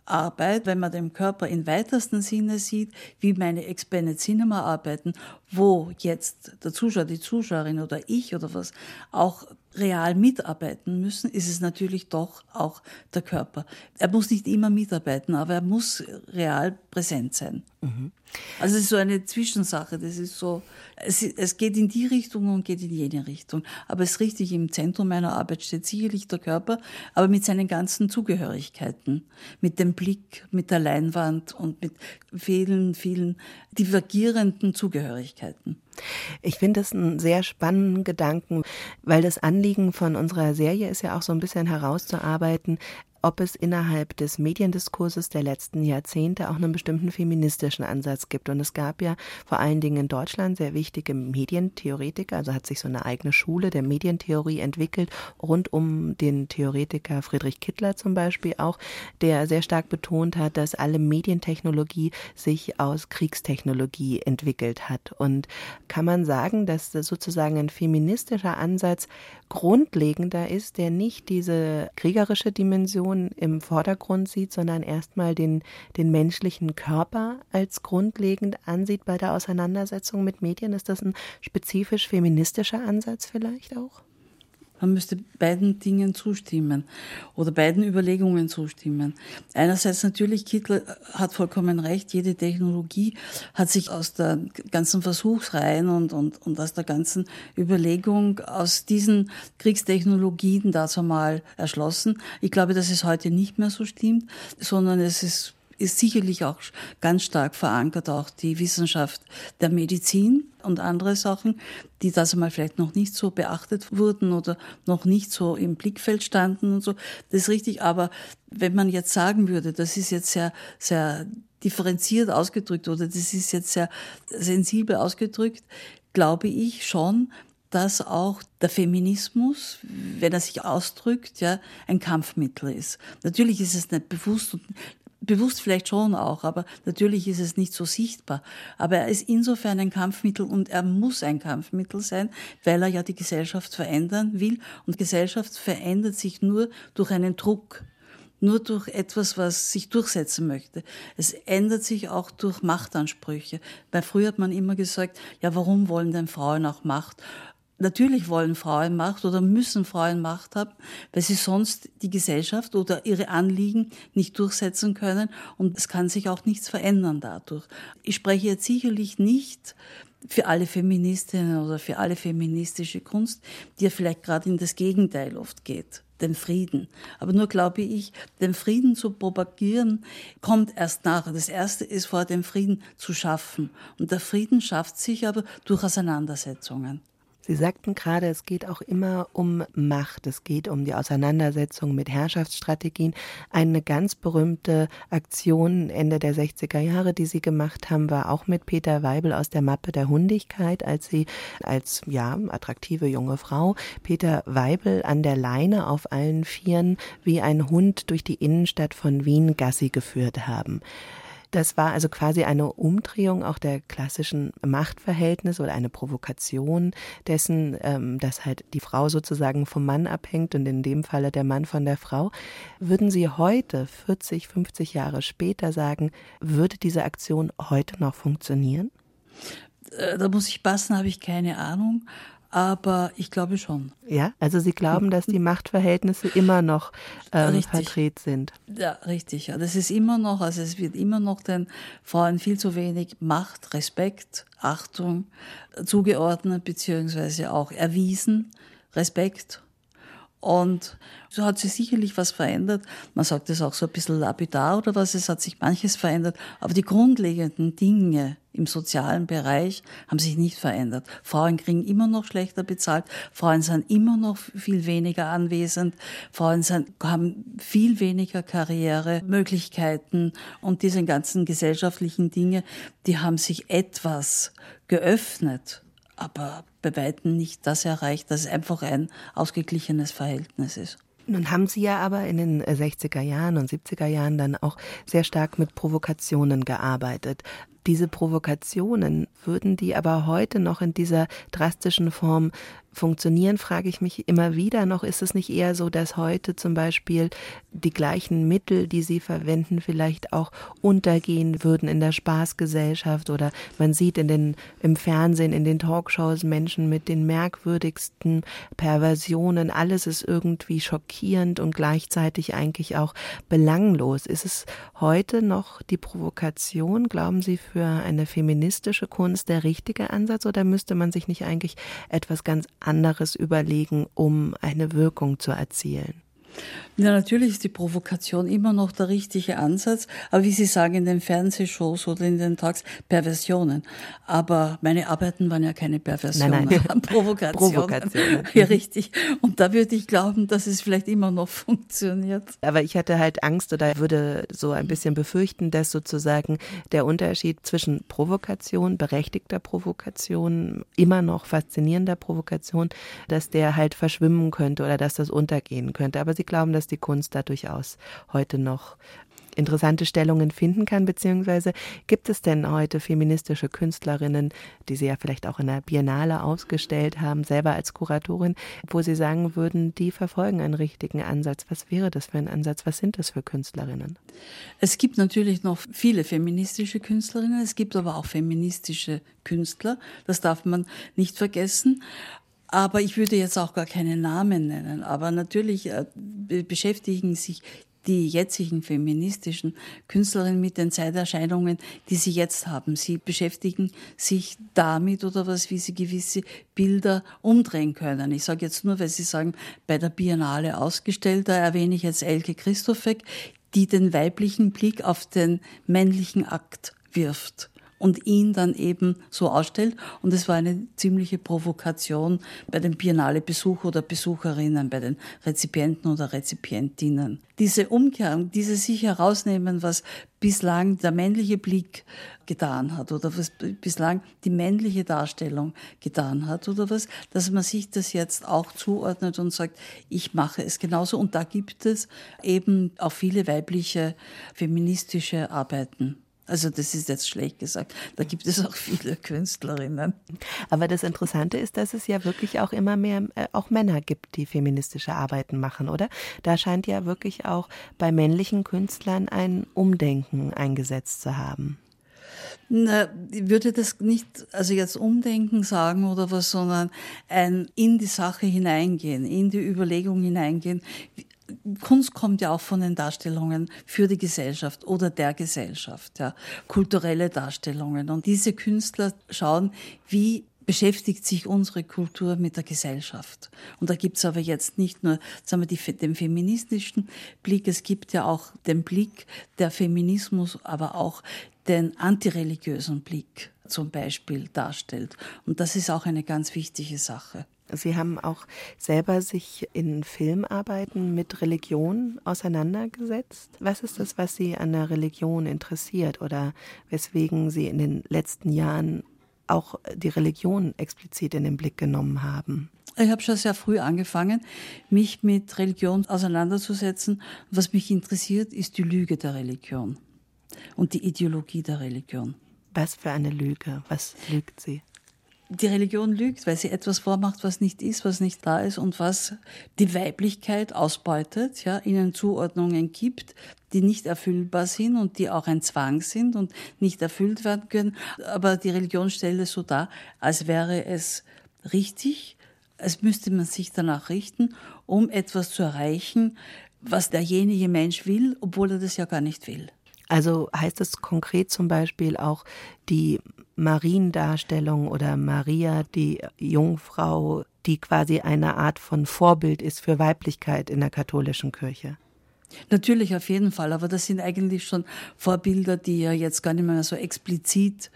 Arbeit, wenn man den Körper im weitesten Sinne sieht, wie meine Expanded Cinema arbeiten, wo jetzt der Zuschauer, die Zuschauerin oder ich oder was auch real mitarbeiten müssen, ist es natürlich doch auch der Körper. Er muss nicht immer mitarbeiten, aber er muss real präsent sein. Mhm. Also es ist so eine Zwischensache. Das ist so, es, es, geht in die Richtung und geht in jene Richtung. Aber es ist richtig, im Zentrum meiner Arbeit steht sicherlich der Körper, aber mit seinen ganzen Zugehörigkeiten, mit dem Blick, mit der Leinwand und mit vielen, vielen divergierenden Zugehörigkeiten. Ich finde das einen sehr spannenden Gedanken, weil das Anliegen von unserer Serie ist ja auch so ein bisschen herauszuarbeiten, ob es innerhalb des Mediendiskurses der letzten Jahrzehnte auch einen bestimmten feministischen Ansatz gibt. Und es gab ja vor allen Dingen in Deutschland sehr wichtige Medientheoretiker, also hat sich so eine eigene Schule der Medientheorie entwickelt, rund um den Theoretiker Friedrich Kittler zum Beispiel auch, der sehr stark betont hat, dass alle Medientechnologie sich aus Kriegstechnologie entwickelt hat. Und kann man sagen, dass das sozusagen ein feministischer Ansatz grundlegender ist, der nicht diese kriegerische Dimension Person im Vordergrund sieht, sondern erstmal den, den menschlichen Körper als grundlegend ansieht bei der Auseinandersetzung mit Medien. Ist das ein spezifisch feministischer Ansatz vielleicht auch? Man müsste beiden Dingen zustimmen oder beiden Überlegungen zustimmen. Einerseits natürlich, Kittler hat vollkommen recht, jede Technologie hat sich aus der ganzen Versuchsreihen und, und, und aus der ganzen Überlegung aus diesen Kriegstechnologien dazu mal erschlossen. Ich glaube, dass es heute nicht mehr so stimmt, sondern es ist ist sicherlich auch ganz stark verankert, auch die Wissenschaft der Medizin und andere Sachen, die das einmal vielleicht noch nicht so beachtet wurden oder noch nicht so im Blickfeld standen und so. Das ist richtig, aber wenn man jetzt sagen würde, das ist jetzt sehr, sehr differenziert ausgedrückt oder das ist jetzt sehr sensibel ausgedrückt, glaube ich schon, dass auch der Feminismus, wenn er sich ausdrückt, ja, ein Kampfmittel ist. Natürlich ist es nicht bewusst und bewusst vielleicht schon auch, aber natürlich ist es nicht so sichtbar. Aber er ist insofern ein Kampfmittel und er muss ein Kampfmittel sein, weil er ja die Gesellschaft verändern will. Und Gesellschaft verändert sich nur durch einen Druck nur durch etwas, was sich durchsetzen möchte. Es ändert sich auch durch Machtansprüche. Weil früher hat man immer gesagt, ja, warum wollen denn Frauen auch Macht? Natürlich wollen Frauen Macht oder müssen Frauen Macht haben, weil sie sonst die Gesellschaft oder ihre Anliegen nicht durchsetzen können und es kann sich auch nichts verändern dadurch. Ich spreche jetzt sicherlich nicht für alle Feministinnen oder für alle feministische Kunst, die ja vielleicht gerade in das Gegenteil oft geht den Frieden. Aber nur glaube ich, den Frieden zu propagieren, kommt erst nachher. Das Erste ist vor dem Frieden zu schaffen. Und der Frieden schafft sich aber durch Auseinandersetzungen. Sie sagten gerade, es geht auch immer um Macht, es geht um die Auseinandersetzung mit Herrschaftsstrategien. Eine ganz berühmte Aktion Ende der 60er Jahre, die Sie gemacht haben, war auch mit Peter Weibel aus der Mappe der Hundigkeit, als Sie als ja attraktive junge Frau Peter Weibel an der Leine auf allen Vieren wie ein Hund durch die Innenstadt von Wien Gassi geführt haben. Das war also quasi eine Umdrehung auch der klassischen Machtverhältnisse oder eine Provokation dessen, ähm, dass halt die Frau sozusagen vom Mann abhängt und in dem Falle der Mann von der Frau. Würden Sie heute, 40, 50 Jahre später sagen, würde diese Aktion heute noch funktionieren? Äh, da muss ich passen, habe ich keine Ahnung aber ich glaube schon. Ja, also Sie glauben, dass die Machtverhältnisse immer noch ähm, verdreht sind. Ja, richtig. Ja, das ist immer noch, also es wird immer noch den Frauen viel zu wenig Macht, Respekt, Achtung zugeordnet beziehungsweise auch erwiesen. Respekt und so hat sich sicherlich was verändert. Man sagt es auch so ein bisschen lapidar oder was, es hat sich manches verändert. Aber die grundlegenden Dinge im sozialen Bereich haben sich nicht verändert. Frauen kriegen immer noch schlechter bezahlt. Frauen sind immer noch viel weniger anwesend. Frauen sind, haben viel weniger Karrieremöglichkeiten und diese ganzen gesellschaftlichen Dinge, die haben sich etwas geöffnet aber bei weitem nicht das erreicht, dass es einfach ein ausgeglichenes Verhältnis ist. Nun haben Sie ja aber in den 60er Jahren und 70er Jahren dann auch sehr stark mit Provokationen gearbeitet. Diese Provokationen, würden die aber heute noch in dieser drastischen Form funktionieren, frage ich mich immer wieder noch, ist es nicht eher so, dass heute zum Beispiel die gleichen Mittel, die sie verwenden, vielleicht auch untergehen würden in der Spaßgesellschaft oder man sieht in den, im Fernsehen, in den Talkshows Menschen mit den merkwürdigsten Perversionen, alles ist irgendwie schockierend und gleichzeitig eigentlich auch belanglos. Ist es heute noch die Provokation, glauben Sie, für eine feministische Kunst der richtige Ansatz oder müsste man sich nicht eigentlich etwas ganz anderes überlegen, um eine Wirkung zu erzielen? Ja, natürlich ist die Provokation immer noch der richtige Ansatz, aber wie Sie sagen, in den Fernsehshows oder in den Talks, Perversionen. Aber meine Arbeiten waren ja keine Perversionen, nein, nein. Provokationen. Provokationen. Ja, richtig. Und da würde ich glauben, dass es vielleicht immer noch funktioniert. Aber ich hatte halt Angst oder würde so ein bisschen befürchten, dass sozusagen der Unterschied zwischen Provokation, berechtigter Provokation, immer noch faszinierender Provokation, dass der halt verschwimmen könnte oder dass das untergehen könnte. Aber Sie glauben, dass die Kunst da durchaus heute noch interessante Stellungen finden kann, beziehungsweise gibt es denn heute feministische Künstlerinnen, die Sie ja vielleicht auch in der Biennale ausgestellt haben, selber als Kuratorin, wo Sie sagen würden, die verfolgen einen richtigen Ansatz. Was wäre das für ein Ansatz? Was sind das für Künstlerinnen? Es gibt natürlich noch viele feministische Künstlerinnen, es gibt aber auch feministische Künstler, das darf man nicht vergessen. Aber ich würde jetzt auch gar keine Namen nennen. Aber natürlich äh, beschäftigen sich die jetzigen feministischen Künstlerinnen mit den Zeiterscheinungen, die sie jetzt haben. Sie beschäftigen sich damit oder was, wie sie gewisse Bilder umdrehen können. Ich sage jetzt nur, weil Sie sagen, bei der Biennale ausgestellt, da erwähne ich jetzt Elke Christoffek, die den weiblichen Blick auf den männlichen Akt wirft und ihn dann eben so ausstellt. Und es war eine ziemliche Provokation bei den Biennale-Besucher oder Besucherinnen, bei den Rezipienten oder Rezipientinnen. Diese Umkehrung, diese sich herausnehmen, was bislang der männliche Blick getan hat oder was bislang die männliche Darstellung getan hat oder was, dass man sich das jetzt auch zuordnet und sagt, ich mache es genauso. Und da gibt es eben auch viele weibliche feministische Arbeiten. Also das ist jetzt schlecht gesagt. Da gibt es auch viele Künstlerinnen. Aber das Interessante ist, dass es ja wirklich auch immer mehr äh, auch Männer gibt, die feministische Arbeiten machen, oder? Da scheint ja wirklich auch bei männlichen Künstlern ein Umdenken eingesetzt zu haben. Na, ich würde das nicht, also jetzt umdenken sagen oder was, sondern ein in die Sache hineingehen, in die Überlegung hineingehen. Kunst kommt ja auch von den Darstellungen für die Gesellschaft oder der Gesellschaft, ja, kulturelle Darstellungen. Und diese Künstler schauen, wie beschäftigt sich unsere Kultur mit der Gesellschaft. Und da gibt's aber jetzt nicht nur sagen wir, die, den feministischen Blick, es gibt ja auch den Blick der Feminismus, aber auch den antireligiösen Blick zum Beispiel darstellt. Und das ist auch eine ganz wichtige Sache. Sie haben auch selber sich in Filmarbeiten mit Religion auseinandergesetzt. Was ist das, was Sie an der Religion interessiert oder weswegen Sie in den letzten Jahren auch die Religion explizit in den Blick genommen haben? Ich habe schon sehr früh angefangen, mich mit Religion auseinanderzusetzen. Was mich interessiert, ist die Lüge der Religion und die Ideologie der Religion. Was für eine Lüge? Was lügt sie? Die Religion lügt, weil sie etwas vormacht, was nicht ist, was nicht da ist und was die Weiblichkeit ausbeutet, ja, ihnen Zuordnungen gibt, die nicht erfüllbar sind und die auch ein Zwang sind und nicht erfüllt werden können. Aber die Religion stellt es so dar, als wäre es richtig, als müsste man sich danach richten, um etwas zu erreichen, was derjenige Mensch will, obwohl er das ja gar nicht will. Also heißt es konkret zum Beispiel auch die Mariendarstellung oder Maria, die Jungfrau, die quasi eine Art von Vorbild ist für Weiblichkeit in der katholischen Kirche? Natürlich, auf jeden Fall. Aber das sind eigentlich schon Vorbilder, die ja jetzt gar nicht mehr so explizit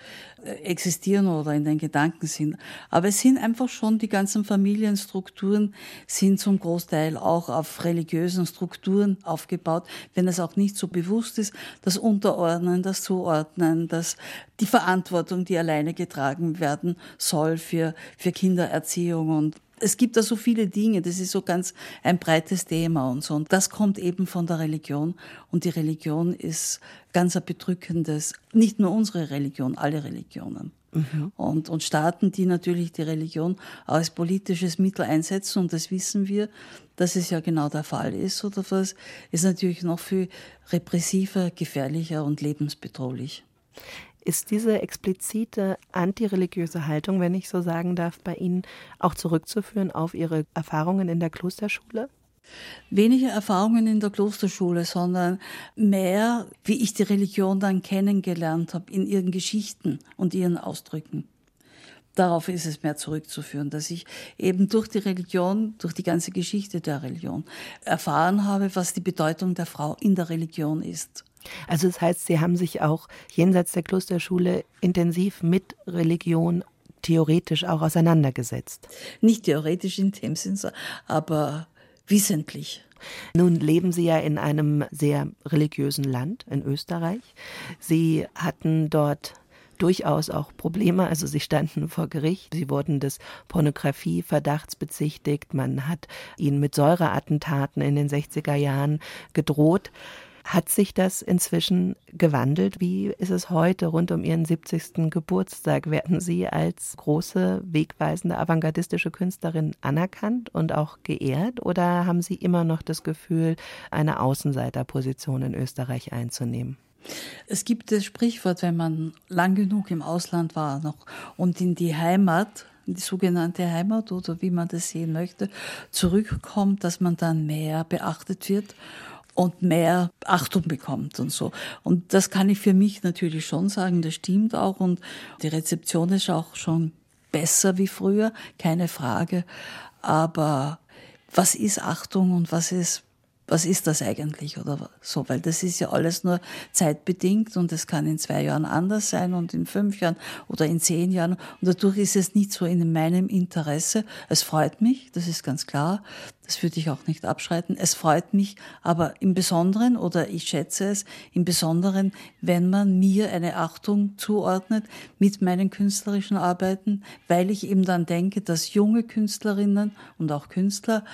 äh, existieren oder in den Gedanken sind. Aber es sind einfach schon die ganzen Familienstrukturen sind zum Großteil auch auf religiösen Strukturen aufgebaut, wenn es auch nicht so bewusst ist, das Unterordnen, das Zuordnen, das die Verantwortung, die alleine getragen werden soll für, für Kindererziehung und Es gibt da so viele Dinge, das ist so ganz ein breites Thema und so. Und das kommt eben von der Religion. Und die Religion ist ganz ein bedrückendes, nicht nur unsere Religion, alle Religionen. Mhm. Und, und Staaten, die natürlich die Religion als politisches Mittel einsetzen, und das wissen wir, dass es ja genau der Fall ist, oder was, ist natürlich noch viel repressiver, gefährlicher und lebensbedrohlich. Ist diese explizite antireligiöse Haltung, wenn ich so sagen darf, bei Ihnen auch zurückzuführen auf Ihre Erfahrungen in der Klosterschule? Weniger Erfahrungen in der Klosterschule, sondern mehr, wie ich die Religion dann kennengelernt habe in ihren Geschichten und ihren Ausdrücken. Darauf ist es mehr zurückzuführen, dass ich eben durch die Religion, durch die ganze Geschichte der Religion erfahren habe, was die Bedeutung der Frau in der Religion ist. Also das heißt, Sie haben sich auch jenseits der Klosterschule intensiv mit Religion theoretisch auch auseinandergesetzt. Nicht theoretisch in dem Sinn, aber wissentlich. Nun leben Sie ja in einem sehr religiösen Land, in Österreich. Sie hatten dort durchaus auch Probleme. Also sie standen vor Gericht, sie wurden des Pornografieverdachts bezichtigt, man hat ihnen mit Säureattentaten in den 60er Jahren gedroht. Hat sich das inzwischen gewandelt? Wie ist es heute rund um Ihren 70. Geburtstag? Werden Sie als große, wegweisende, avantgardistische Künstlerin anerkannt und auch geehrt? Oder haben Sie immer noch das Gefühl, eine Außenseiterposition in Österreich einzunehmen? Es gibt das Sprichwort, wenn man lang genug im Ausland war noch und in die Heimat, die sogenannte Heimat oder wie man das sehen möchte, zurückkommt, dass man dann mehr beachtet wird und mehr Achtung bekommt und so. Und das kann ich für mich natürlich schon sagen, das stimmt auch und die Rezeption ist auch schon besser wie früher, keine Frage. Aber was ist Achtung und was ist was ist das eigentlich oder so, weil das ist ja alles nur zeitbedingt und es kann in zwei Jahren anders sein und in fünf Jahren oder in zehn Jahren und dadurch ist es nicht so in meinem Interesse. Es freut mich, das ist ganz klar, das würde ich auch nicht abschreiten. Es freut mich aber im Besonderen oder ich schätze es im Besonderen, wenn man mir eine Achtung zuordnet mit meinen künstlerischen Arbeiten, weil ich eben dann denke, dass junge Künstlerinnen und auch Künstler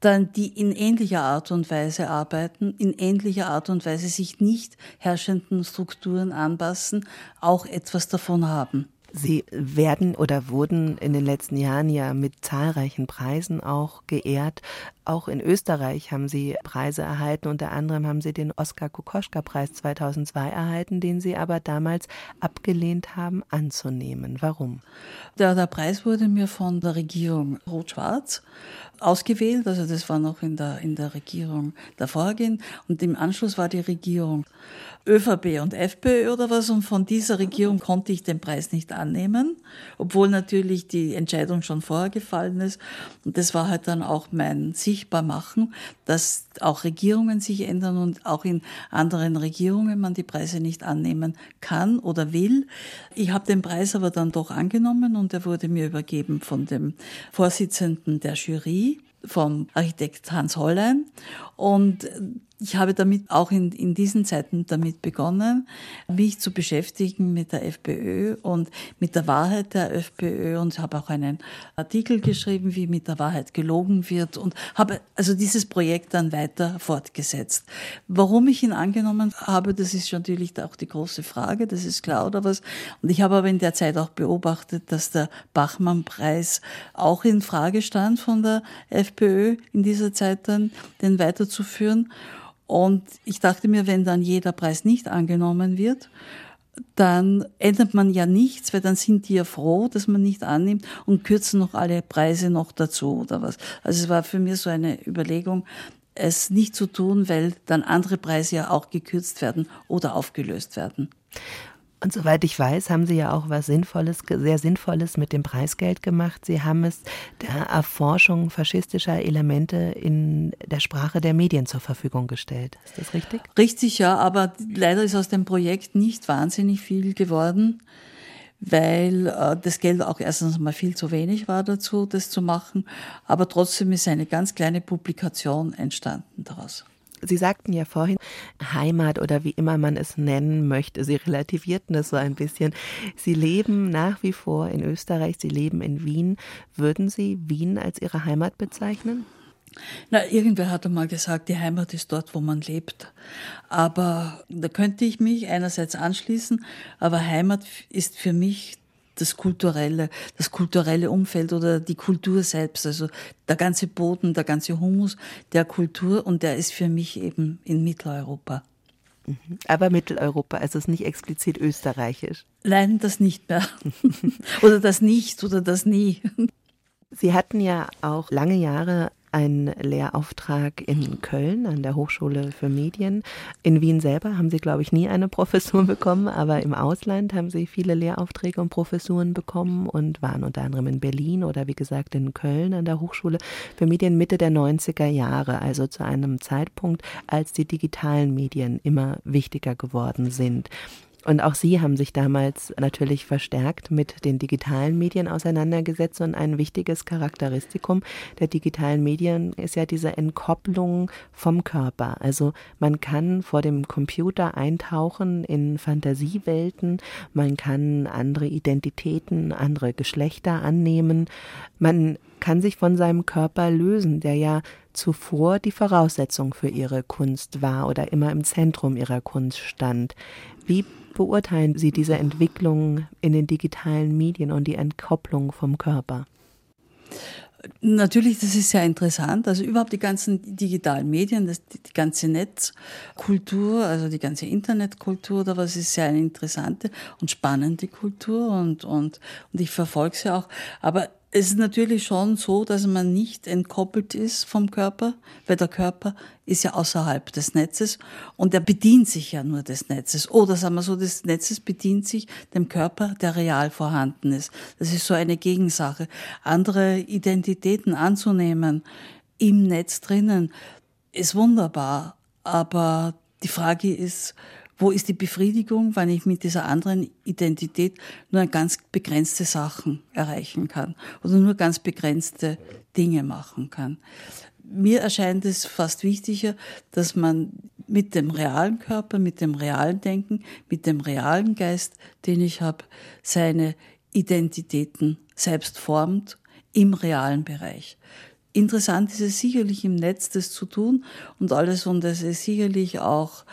dann die in ähnlicher Art und Weise arbeiten, in ähnlicher Art und Weise sich nicht herrschenden Strukturen anpassen, auch etwas davon haben. Sie werden oder wurden in den letzten Jahren ja mit zahlreichen Preisen auch geehrt. Auch in Österreich haben Sie Preise erhalten. Unter anderem haben Sie den Oskar Kokoschka-Preis 2002 erhalten, den Sie aber damals abgelehnt haben anzunehmen. Warum? Der, der Preis wurde mir von der Regierung Rot-Schwarz ausgewählt. Also das war noch in der, in der Regierung der Vorgehen. Und im Anschluss war die Regierung ÖVP und FPÖ oder was. Und von dieser Regierung konnte ich den Preis nicht annehmen, obwohl natürlich die Entscheidung schon vorher gefallen ist. Und das war halt dann auch mein Sichtbarmachen, dass auch Regierungen sich ändern und auch in anderen Regierungen man die Preise nicht annehmen kann oder will. Ich habe den Preis aber dann doch angenommen und er wurde mir übergeben von dem Vorsitzenden der Jury vom Architekt Hans Hollein. Und ich habe damit auch in, in diesen Zeiten damit begonnen, mich zu beschäftigen mit der FPÖ und mit der Wahrheit der FPÖ und habe auch einen Artikel geschrieben, wie mit der Wahrheit gelogen wird und habe also dieses Projekt dann weiter fortgesetzt. Warum ich ihn angenommen habe, das ist natürlich auch die große Frage, das ist klar oder was. Und ich habe aber in der Zeit auch beobachtet, dass der Bachmann-Preis auch in Frage stand von der FPÖ in dieser Zeit dann, den weiterzuführen. Und ich dachte mir, wenn dann jeder Preis nicht angenommen wird, dann ändert man ja nichts, weil dann sind die ja froh, dass man nicht annimmt und kürzen noch alle Preise noch dazu oder was. Also es war für mich so eine Überlegung, es nicht zu tun, weil dann andere Preise ja auch gekürzt werden oder aufgelöst werden. Und soweit ich weiß, haben Sie ja auch was Sinnvolles, sehr Sinnvolles mit dem Preisgeld gemacht. Sie haben es der Erforschung faschistischer Elemente in der Sprache der Medien zur Verfügung gestellt. Ist das richtig? Richtig, ja, aber leider ist aus dem Projekt nicht wahnsinnig viel geworden, weil äh, das Geld auch erstens mal viel zu wenig war dazu, das zu machen. Aber trotzdem ist eine ganz kleine Publikation entstanden daraus. Sie sagten ja vorhin, Heimat oder wie immer man es nennen möchte, Sie relativierten es so ein bisschen. Sie leben nach wie vor in Österreich, Sie leben in Wien. Würden Sie Wien als Ihre Heimat bezeichnen? Na, irgendwer hat einmal gesagt, die Heimat ist dort, wo man lebt. Aber da könnte ich mich einerseits anschließen, aber Heimat ist für mich das kulturelle, das kulturelle Umfeld oder die Kultur selbst, also der ganze Boden, der ganze Humus der Kultur und der ist für mich eben in Mitteleuropa. Mhm. Aber Mitteleuropa, also ist nicht explizit österreichisch. Nein, das nicht mehr. oder das nicht oder das nie. Sie hatten ja auch lange Jahre einen Lehrauftrag in Köln an der Hochschule für Medien. In Wien selber haben Sie, glaube ich, nie eine Professur bekommen, aber im Ausland haben Sie viele Lehraufträge und Professuren bekommen und waren unter anderem in Berlin oder wie gesagt in Köln an der Hochschule für Medien Mitte der 90er Jahre, also zu einem Zeitpunkt, als die digitalen Medien immer wichtiger geworden sind. Und auch Sie haben sich damals natürlich verstärkt mit den digitalen Medien auseinandergesetzt. Und ein wichtiges Charakteristikum der digitalen Medien ist ja diese Entkopplung vom Körper. Also man kann vor dem Computer eintauchen in Fantasiewelten, man kann andere Identitäten, andere Geschlechter annehmen, man kann sich von seinem Körper lösen, der ja zuvor die Voraussetzung für ihre Kunst war oder immer im Zentrum ihrer Kunst stand. Wie beurteilen Sie diese Entwicklung in den digitalen Medien und die Entkopplung vom Körper? Natürlich, das ist sehr interessant. Also überhaupt die ganzen digitalen Medien, das, die, ganze Netzkultur, also die ganze Internetkultur, da was ist sehr eine interessante und spannende Kultur und, und, und ich verfolge sie auch. Aber es ist natürlich schon so, dass man nicht entkoppelt ist vom Körper, weil der Körper ist ja außerhalb des Netzes und er bedient sich ja nur des Netzes. Oder sagen wir so, des Netzes bedient sich dem Körper, der real vorhanden ist. Das ist so eine Gegensache. Andere Identitäten anzunehmen im Netz drinnen ist wunderbar, aber die Frage ist, wo ist die Befriedigung, wenn ich mit dieser anderen Identität nur ganz begrenzte Sachen erreichen kann oder nur ganz begrenzte Dinge machen kann? Mir erscheint es fast wichtiger, dass man mit dem realen Körper, mit dem realen Denken, mit dem realen Geist, den ich habe, seine Identitäten selbst formt im realen Bereich. Interessant ist es sicherlich im Netz, das zu tun und alles und es ist sicherlich auch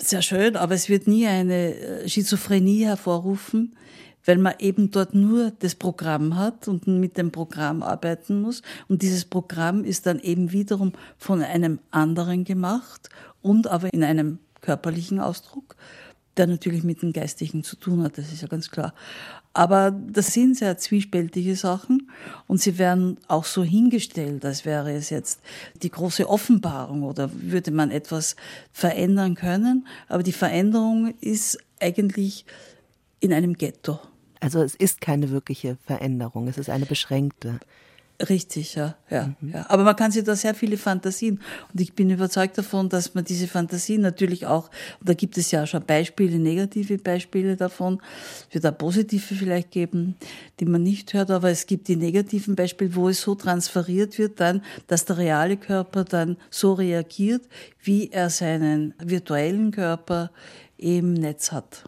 sehr schön, aber es wird nie eine äh, Schizophrenie hervorrufen, weil man eben dort nur das Programm hat und mit dem Programm arbeiten muss. Und dieses Programm ist dann eben wiederum von einem anderen gemacht und aber in einem körperlichen Ausdruck, der natürlich mit dem Geistigen zu tun hat, das ist ja ganz klar. Aber das sind sehr zwiespältige Sachen und sie werden auch so hingestellt, als wäre es jetzt die große Offenbarung oder würde man etwas verändern können. Aber die Veränderung ist eigentlich in einem Ghetto. Also es ist keine wirkliche Veränderung, es ist eine beschränkte. Richtig, ja, ja, mhm. ja. Aber man kann sich da sehr viele Fantasien und ich bin überzeugt davon, dass man diese Fantasien natürlich auch, und da gibt es ja schon Beispiele, negative Beispiele davon, es wird auch positive vielleicht geben, die man nicht hört, aber es gibt die negativen Beispiele, wo es so transferiert wird dann, dass der reale Körper dann so reagiert, wie er seinen virtuellen Körper im Netz hat.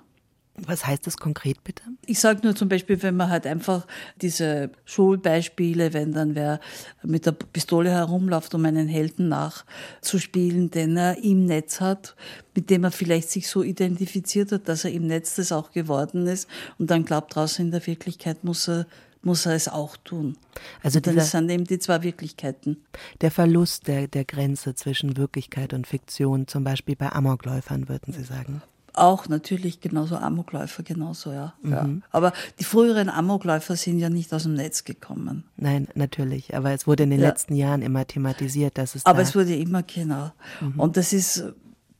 Was heißt das konkret bitte? Ich sage nur zum Beispiel, wenn man halt einfach diese Schulbeispiele, wenn dann wer mit der Pistole herumläuft, um einen Helden nachzuspielen, den er im Netz hat, mit dem er vielleicht sich so identifiziert hat, dass er im Netz das auch geworden ist und dann glaubt draußen in der Wirklichkeit muss er muss er es auch tun. Also und dann sind eben die zwei Wirklichkeiten. Der Verlust der, der Grenze zwischen Wirklichkeit und Fiktion, zum Beispiel bei Amokläufern, würden Sie sagen? Auch natürlich genauso Amokläufer, genauso, ja. Mhm. ja. Aber die früheren Amokläufer sind ja nicht aus dem Netz gekommen. Nein, natürlich. Aber es wurde in den ja. letzten Jahren immer thematisiert, dass es. Aber es wurde immer, genau. Mhm. Und das ist,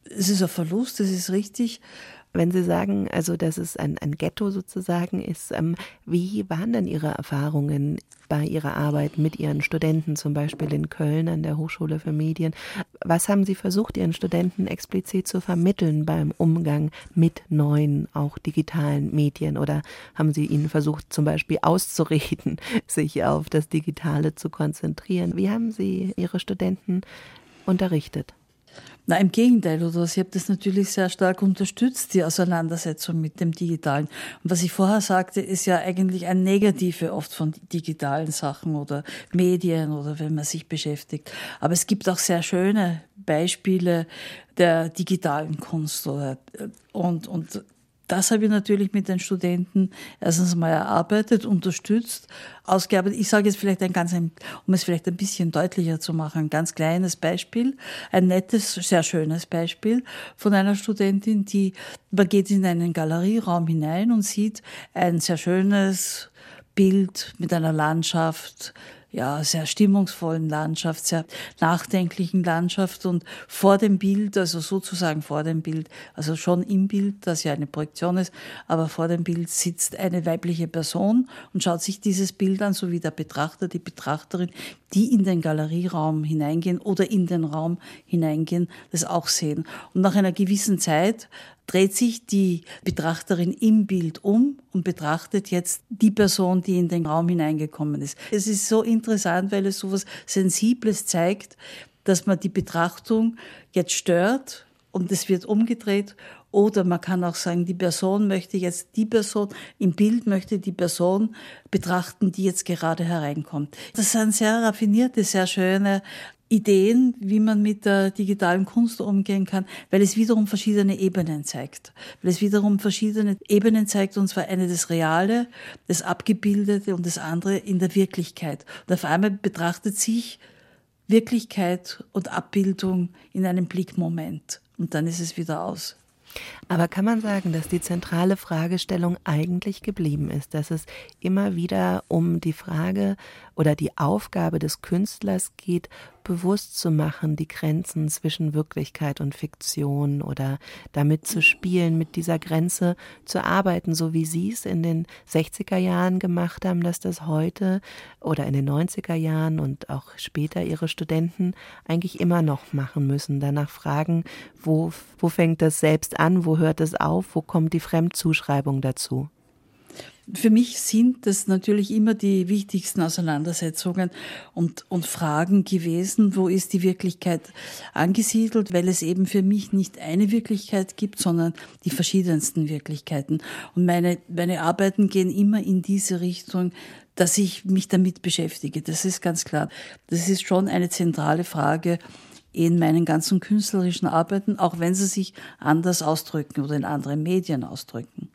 es ist ein Verlust, das ist richtig. Wenn Sie sagen, also dass es ein, ein Ghetto sozusagen ist, ähm, wie waren denn Ihre Erfahrungen bei Ihrer Arbeit mit Ihren Studenten, zum Beispiel in Köln an der Hochschule für Medien? Was haben Sie versucht, Ihren Studenten explizit zu vermitteln beim Umgang mit neuen, auch digitalen Medien? Oder haben Sie ihnen versucht, zum Beispiel auszureden, sich auf das Digitale zu konzentrieren? Wie haben Sie Ihre Studenten unterrichtet? Na, im Gegenteil, oder? Sie haben das natürlich sehr stark unterstützt, die Auseinandersetzung mit dem Digitalen. Und was ich vorher sagte, ist ja eigentlich ein Negative oft von digitalen Sachen oder Medien oder wenn man sich beschäftigt. Aber es gibt auch sehr schöne Beispiele der digitalen Kunst oder, und, und das habe ich natürlich mit den Studenten erstens mal erarbeitet, unterstützt, ausgearbeitet. Ich sage jetzt vielleicht ein ganz, um es vielleicht ein bisschen deutlicher zu machen, ein ganz kleines Beispiel, ein nettes, sehr schönes Beispiel von einer Studentin, die, man geht in einen Galerieraum hinein und sieht ein sehr schönes Bild mit einer Landschaft, ja, sehr stimmungsvollen Landschaft, sehr nachdenklichen Landschaft und vor dem Bild, also sozusagen vor dem Bild, also schon im Bild, das ja eine Projektion ist, aber vor dem Bild sitzt eine weibliche Person und schaut sich dieses Bild an, so wie der Betrachter, die Betrachterin, die in den Galerieraum hineingehen oder in den Raum hineingehen, das auch sehen. Und nach einer gewissen Zeit dreht sich die Betrachterin im Bild um und betrachtet jetzt die Person, die in den Raum hineingekommen ist. Es ist so interessant, weil es so etwas Sensibles zeigt, dass man die Betrachtung jetzt stört und es wird umgedreht oder man kann auch sagen, die Person möchte jetzt die Person, im Bild möchte die Person betrachten, die jetzt gerade hereinkommt. Das sind sehr raffinierte, sehr schöne Ideen, wie man mit der digitalen Kunst umgehen kann, weil es wiederum verschiedene Ebenen zeigt. Weil es wiederum verschiedene Ebenen zeigt, und zwar eine das Reale, das Abgebildete und das andere in der Wirklichkeit. Und auf einmal betrachtet sich Wirklichkeit und Abbildung in einem Blickmoment. Und dann ist es wieder aus. Aber kann man sagen, dass die zentrale Fragestellung eigentlich geblieben ist, dass es immer wieder um die Frage oder die Aufgabe des Künstlers geht, bewusst zu machen, die Grenzen zwischen Wirklichkeit und Fiktion oder damit zu spielen, mit dieser Grenze zu arbeiten, so wie Sie es in den 60er Jahren gemacht haben, dass das heute oder in den 90er Jahren und auch später Ihre Studenten eigentlich immer noch machen müssen, danach fragen, wo, wo fängt das selbst an, wo hört es auf, wo kommt die Fremdzuschreibung dazu? Für mich sind das natürlich immer die wichtigsten Auseinandersetzungen und, und Fragen gewesen, wo ist die Wirklichkeit angesiedelt, weil es eben für mich nicht eine Wirklichkeit gibt, sondern die verschiedensten Wirklichkeiten. Und meine, meine Arbeiten gehen immer in diese Richtung, dass ich mich damit beschäftige. Das ist ganz klar. Das ist schon eine zentrale Frage in meinen ganzen künstlerischen Arbeiten, auch wenn sie sich anders ausdrücken oder in anderen Medien ausdrücken.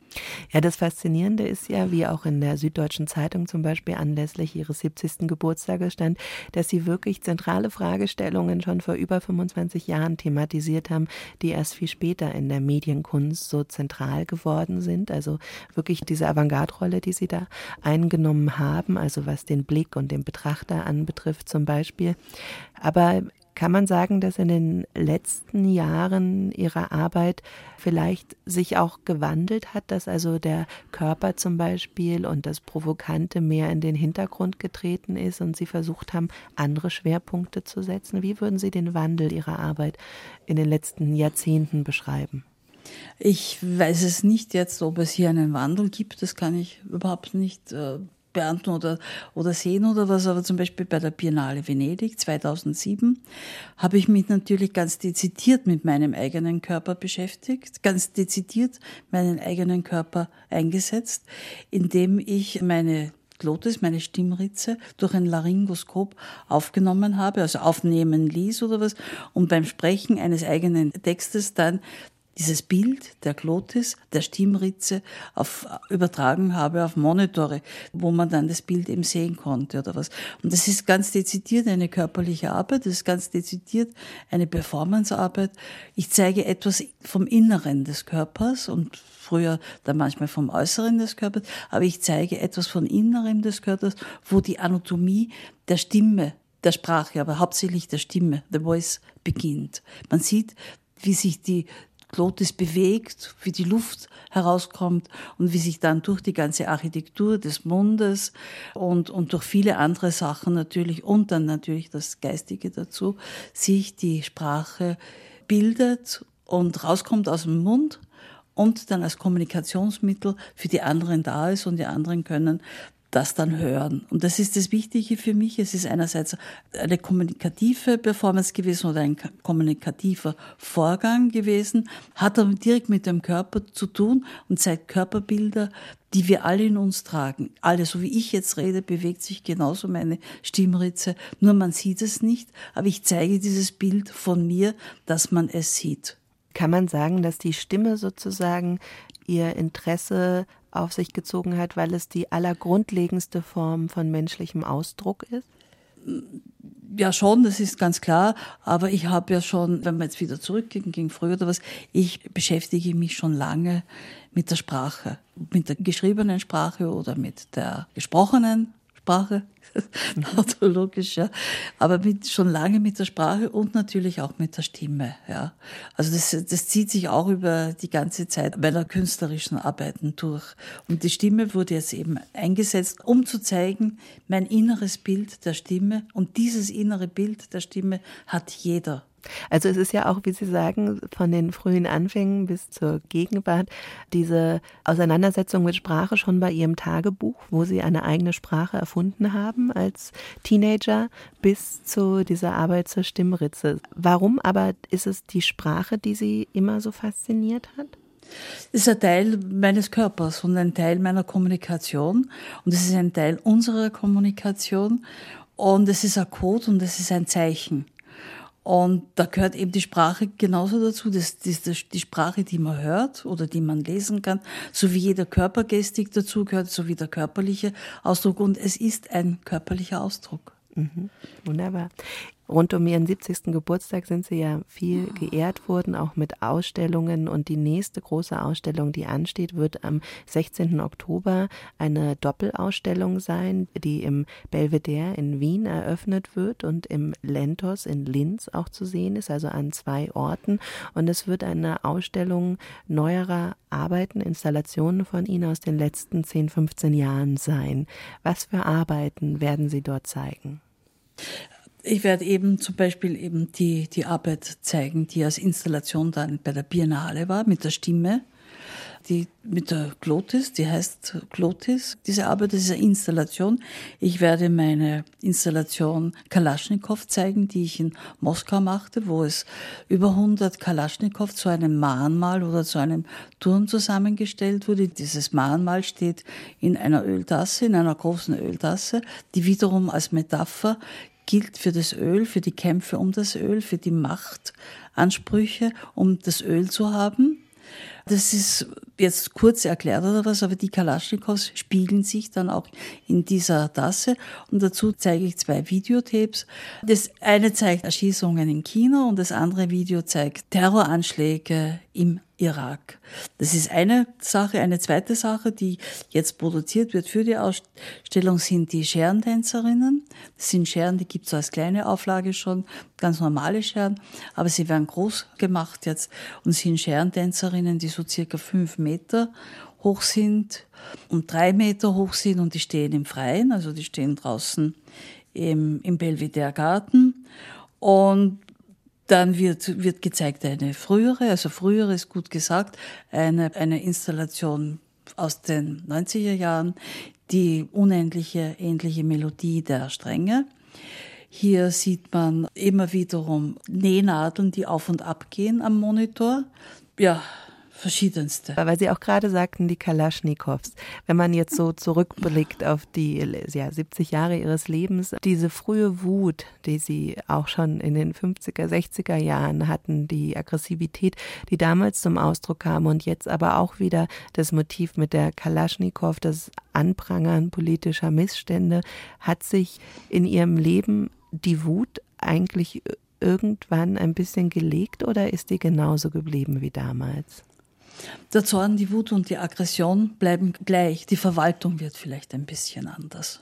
Ja, das Faszinierende ist ja, wie auch in der Süddeutschen Zeitung zum Beispiel anlässlich ihres 70. Geburtstages stand, dass sie wirklich zentrale Fragestellungen schon vor über 25 Jahren thematisiert haben, die erst viel später in der Medienkunst so zentral geworden sind. Also wirklich diese Avantgarde-Rolle, die sie da eingenommen haben, also was den Blick und den Betrachter anbetrifft zum Beispiel. Aber kann man sagen, dass in den letzten Jahren Ihrer Arbeit vielleicht sich auch gewandelt hat, dass also der Körper zum Beispiel und das Provokante mehr in den Hintergrund getreten ist und Sie versucht haben, andere Schwerpunkte zu setzen? Wie würden Sie den Wandel Ihrer Arbeit in den letzten Jahrzehnten beschreiben? Ich weiß es nicht jetzt, ob es hier einen Wandel gibt. Das kann ich überhaupt nicht äh, beernten oder, oder sehen oder was, aber zum Beispiel bei der Biennale Venedig 2007 habe ich mich natürlich ganz dezidiert mit meinem eigenen Körper beschäftigt, ganz dezidiert meinen eigenen Körper eingesetzt, indem ich meine Glotis, meine Stimmritze, durch ein Laryngoskop aufgenommen habe, also aufnehmen ließ oder was, und beim Sprechen eines eigenen Textes dann dieses Bild der Glotis, der Stimmritze auf, übertragen habe auf Monitore, wo man dann das Bild eben sehen konnte oder was. Und das ist ganz dezidiert eine körperliche Arbeit, das ist ganz dezidiert eine Performancearbeit. Ich zeige etwas vom Inneren des Körpers und früher dann manchmal vom Äußeren des Körpers, aber ich zeige etwas von Innerem des Körpers, wo die Anatomie der Stimme der Sprache, aber hauptsächlich der Stimme, the voice, beginnt. Man sieht, wie sich die Glotis bewegt, wie die Luft herauskommt und wie sich dann durch die ganze Architektur des Mundes und, und durch viele andere Sachen natürlich und dann natürlich das Geistige dazu, sich die Sprache bildet und rauskommt aus dem Mund und dann als Kommunikationsmittel für die anderen da ist und die anderen können das dann hören. Und das ist das Wichtige für mich. Es ist einerseits eine kommunikative Performance gewesen oder ein kommunikativer Vorgang gewesen, hat aber direkt mit dem Körper zu tun und zeigt Körperbilder, die wir alle in uns tragen. Alle, so wie ich jetzt rede, bewegt sich genauso meine Stimmritze, nur man sieht es nicht, aber ich zeige dieses Bild von mir, dass man es sieht. Kann man sagen, dass die Stimme sozusagen ihr Interesse auf sich gezogen hat, weil es die allergrundlegendste Form von menschlichem Ausdruck ist? Ja, schon, das ist ganz klar. Aber ich habe ja schon, wenn wir jetzt wieder zurückgehen, gegen früher oder was, ich beschäftige mich schon lange mit der Sprache, mit der geschriebenen Sprache oder mit der gesprochenen Sprache. Autologisch, ja. Aber mit, schon lange mit der Sprache und natürlich auch mit der Stimme, ja. Also das, das zieht sich auch über die ganze Zeit meiner künstlerischen Arbeiten durch. Und die Stimme wurde jetzt eben eingesetzt, um zu zeigen, mein inneres Bild der Stimme. Und dieses innere Bild der Stimme hat jeder. Also es ist ja auch, wie Sie sagen, von den frühen Anfängen bis zur Gegenwart diese Auseinandersetzung mit Sprache schon bei Ihrem Tagebuch, wo Sie eine eigene Sprache erfunden haben als Teenager, bis zu dieser Arbeit zur Stimmritze. Warum aber ist es die Sprache, die Sie immer so fasziniert hat? Es ist ein Teil meines Körpers und ein Teil meiner Kommunikation und es ist ein Teil unserer Kommunikation und es ist ein Code und es ist ein Zeichen. Und da gehört eben die Sprache genauso dazu. Das, das, das, die Sprache, die man hört oder die man lesen kann, so wie jeder Körpergestik dazu gehört, so wie der körperliche Ausdruck. Und es ist ein körperlicher Ausdruck. Mhm. Wunderbar. Rund um ihren 70. Geburtstag sind sie ja viel geehrt worden, auch mit Ausstellungen. Und die nächste große Ausstellung, die ansteht, wird am 16. Oktober eine Doppelausstellung sein, die im Belvedere in Wien eröffnet wird und im Lentos in Linz auch zu sehen ist, also an zwei Orten. Und es wird eine Ausstellung neuerer Arbeiten, Installationen von Ihnen aus den letzten 10, 15 Jahren sein. Was für Arbeiten werden Sie dort zeigen? Ich werde eben zum Beispiel eben die, die Arbeit zeigen, die als Installation dann bei der Biennale war, mit der Stimme. Die mit der Glotis, die heißt Glotis. Diese Arbeit ist eine Installation. Ich werde meine Installation Kalaschnikow zeigen, die ich in Moskau machte, wo es über 100 Kalaschnikow zu einem Mahnmal oder zu einem Turm zusammengestellt wurde. Dieses Mahnmal steht in einer Öltasse, in einer großen Öltasse, die wiederum als Metapher gilt für das Öl, für die Kämpfe um das Öl, für die Machtansprüche, um das Öl zu haben. Das ist jetzt kurz erklärt oder was, aber die Kalaschnikows spiegeln sich dann auch in dieser Tasse. Und dazu zeige ich zwei Videotapes. Das eine zeigt Erschießungen in China und das andere Video zeigt Terroranschläge im Irak. Das ist eine Sache. Eine zweite Sache, die jetzt produziert wird für die Ausstellung, sind die Scherentänzerinnen. Das sind Scheren, die gibt es als kleine Auflage schon, ganz normale Scheren, aber sie werden groß gemacht jetzt und sind Scherentänzerinnen, die so circa fünf Meter hoch sind und drei Meter hoch sind und die stehen im Freien, also die stehen draußen im, im Belvedere Garten und dann wird, wird gezeigt eine frühere, also frühere ist gut gesagt, eine, eine Installation aus den 90er Jahren, die unendliche, ähnliche Melodie der Stränge. Hier sieht man immer wiederum Nähnadeln, die auf und ab gehen am Monitor. Ja, verschiedenste. Weil Sie auch gerade sagten, die Kalaschnikows. Wenn man jetzt so zurückblickt auf die ja, 70 Jahre Ihres Lebens, diese frühe Wut, die Sie auch schon in den 50er, 60er Jahren hatten, die Aggressivität, die damals zum Ausdruck kam und jetzt aber auch wieder das Motiv mit der Kalaschnikow, das Anprangern politischer Missstände, hat sich in Ihrem Leben die Wut eigentlich irgendwann ein bisschen gelegt oder ist die genauso geblieben wie damals? Der Zorn, die Wut und die Aggression bleiben gleich. Die Verwaltung wird vielleicht ein bisschen anders.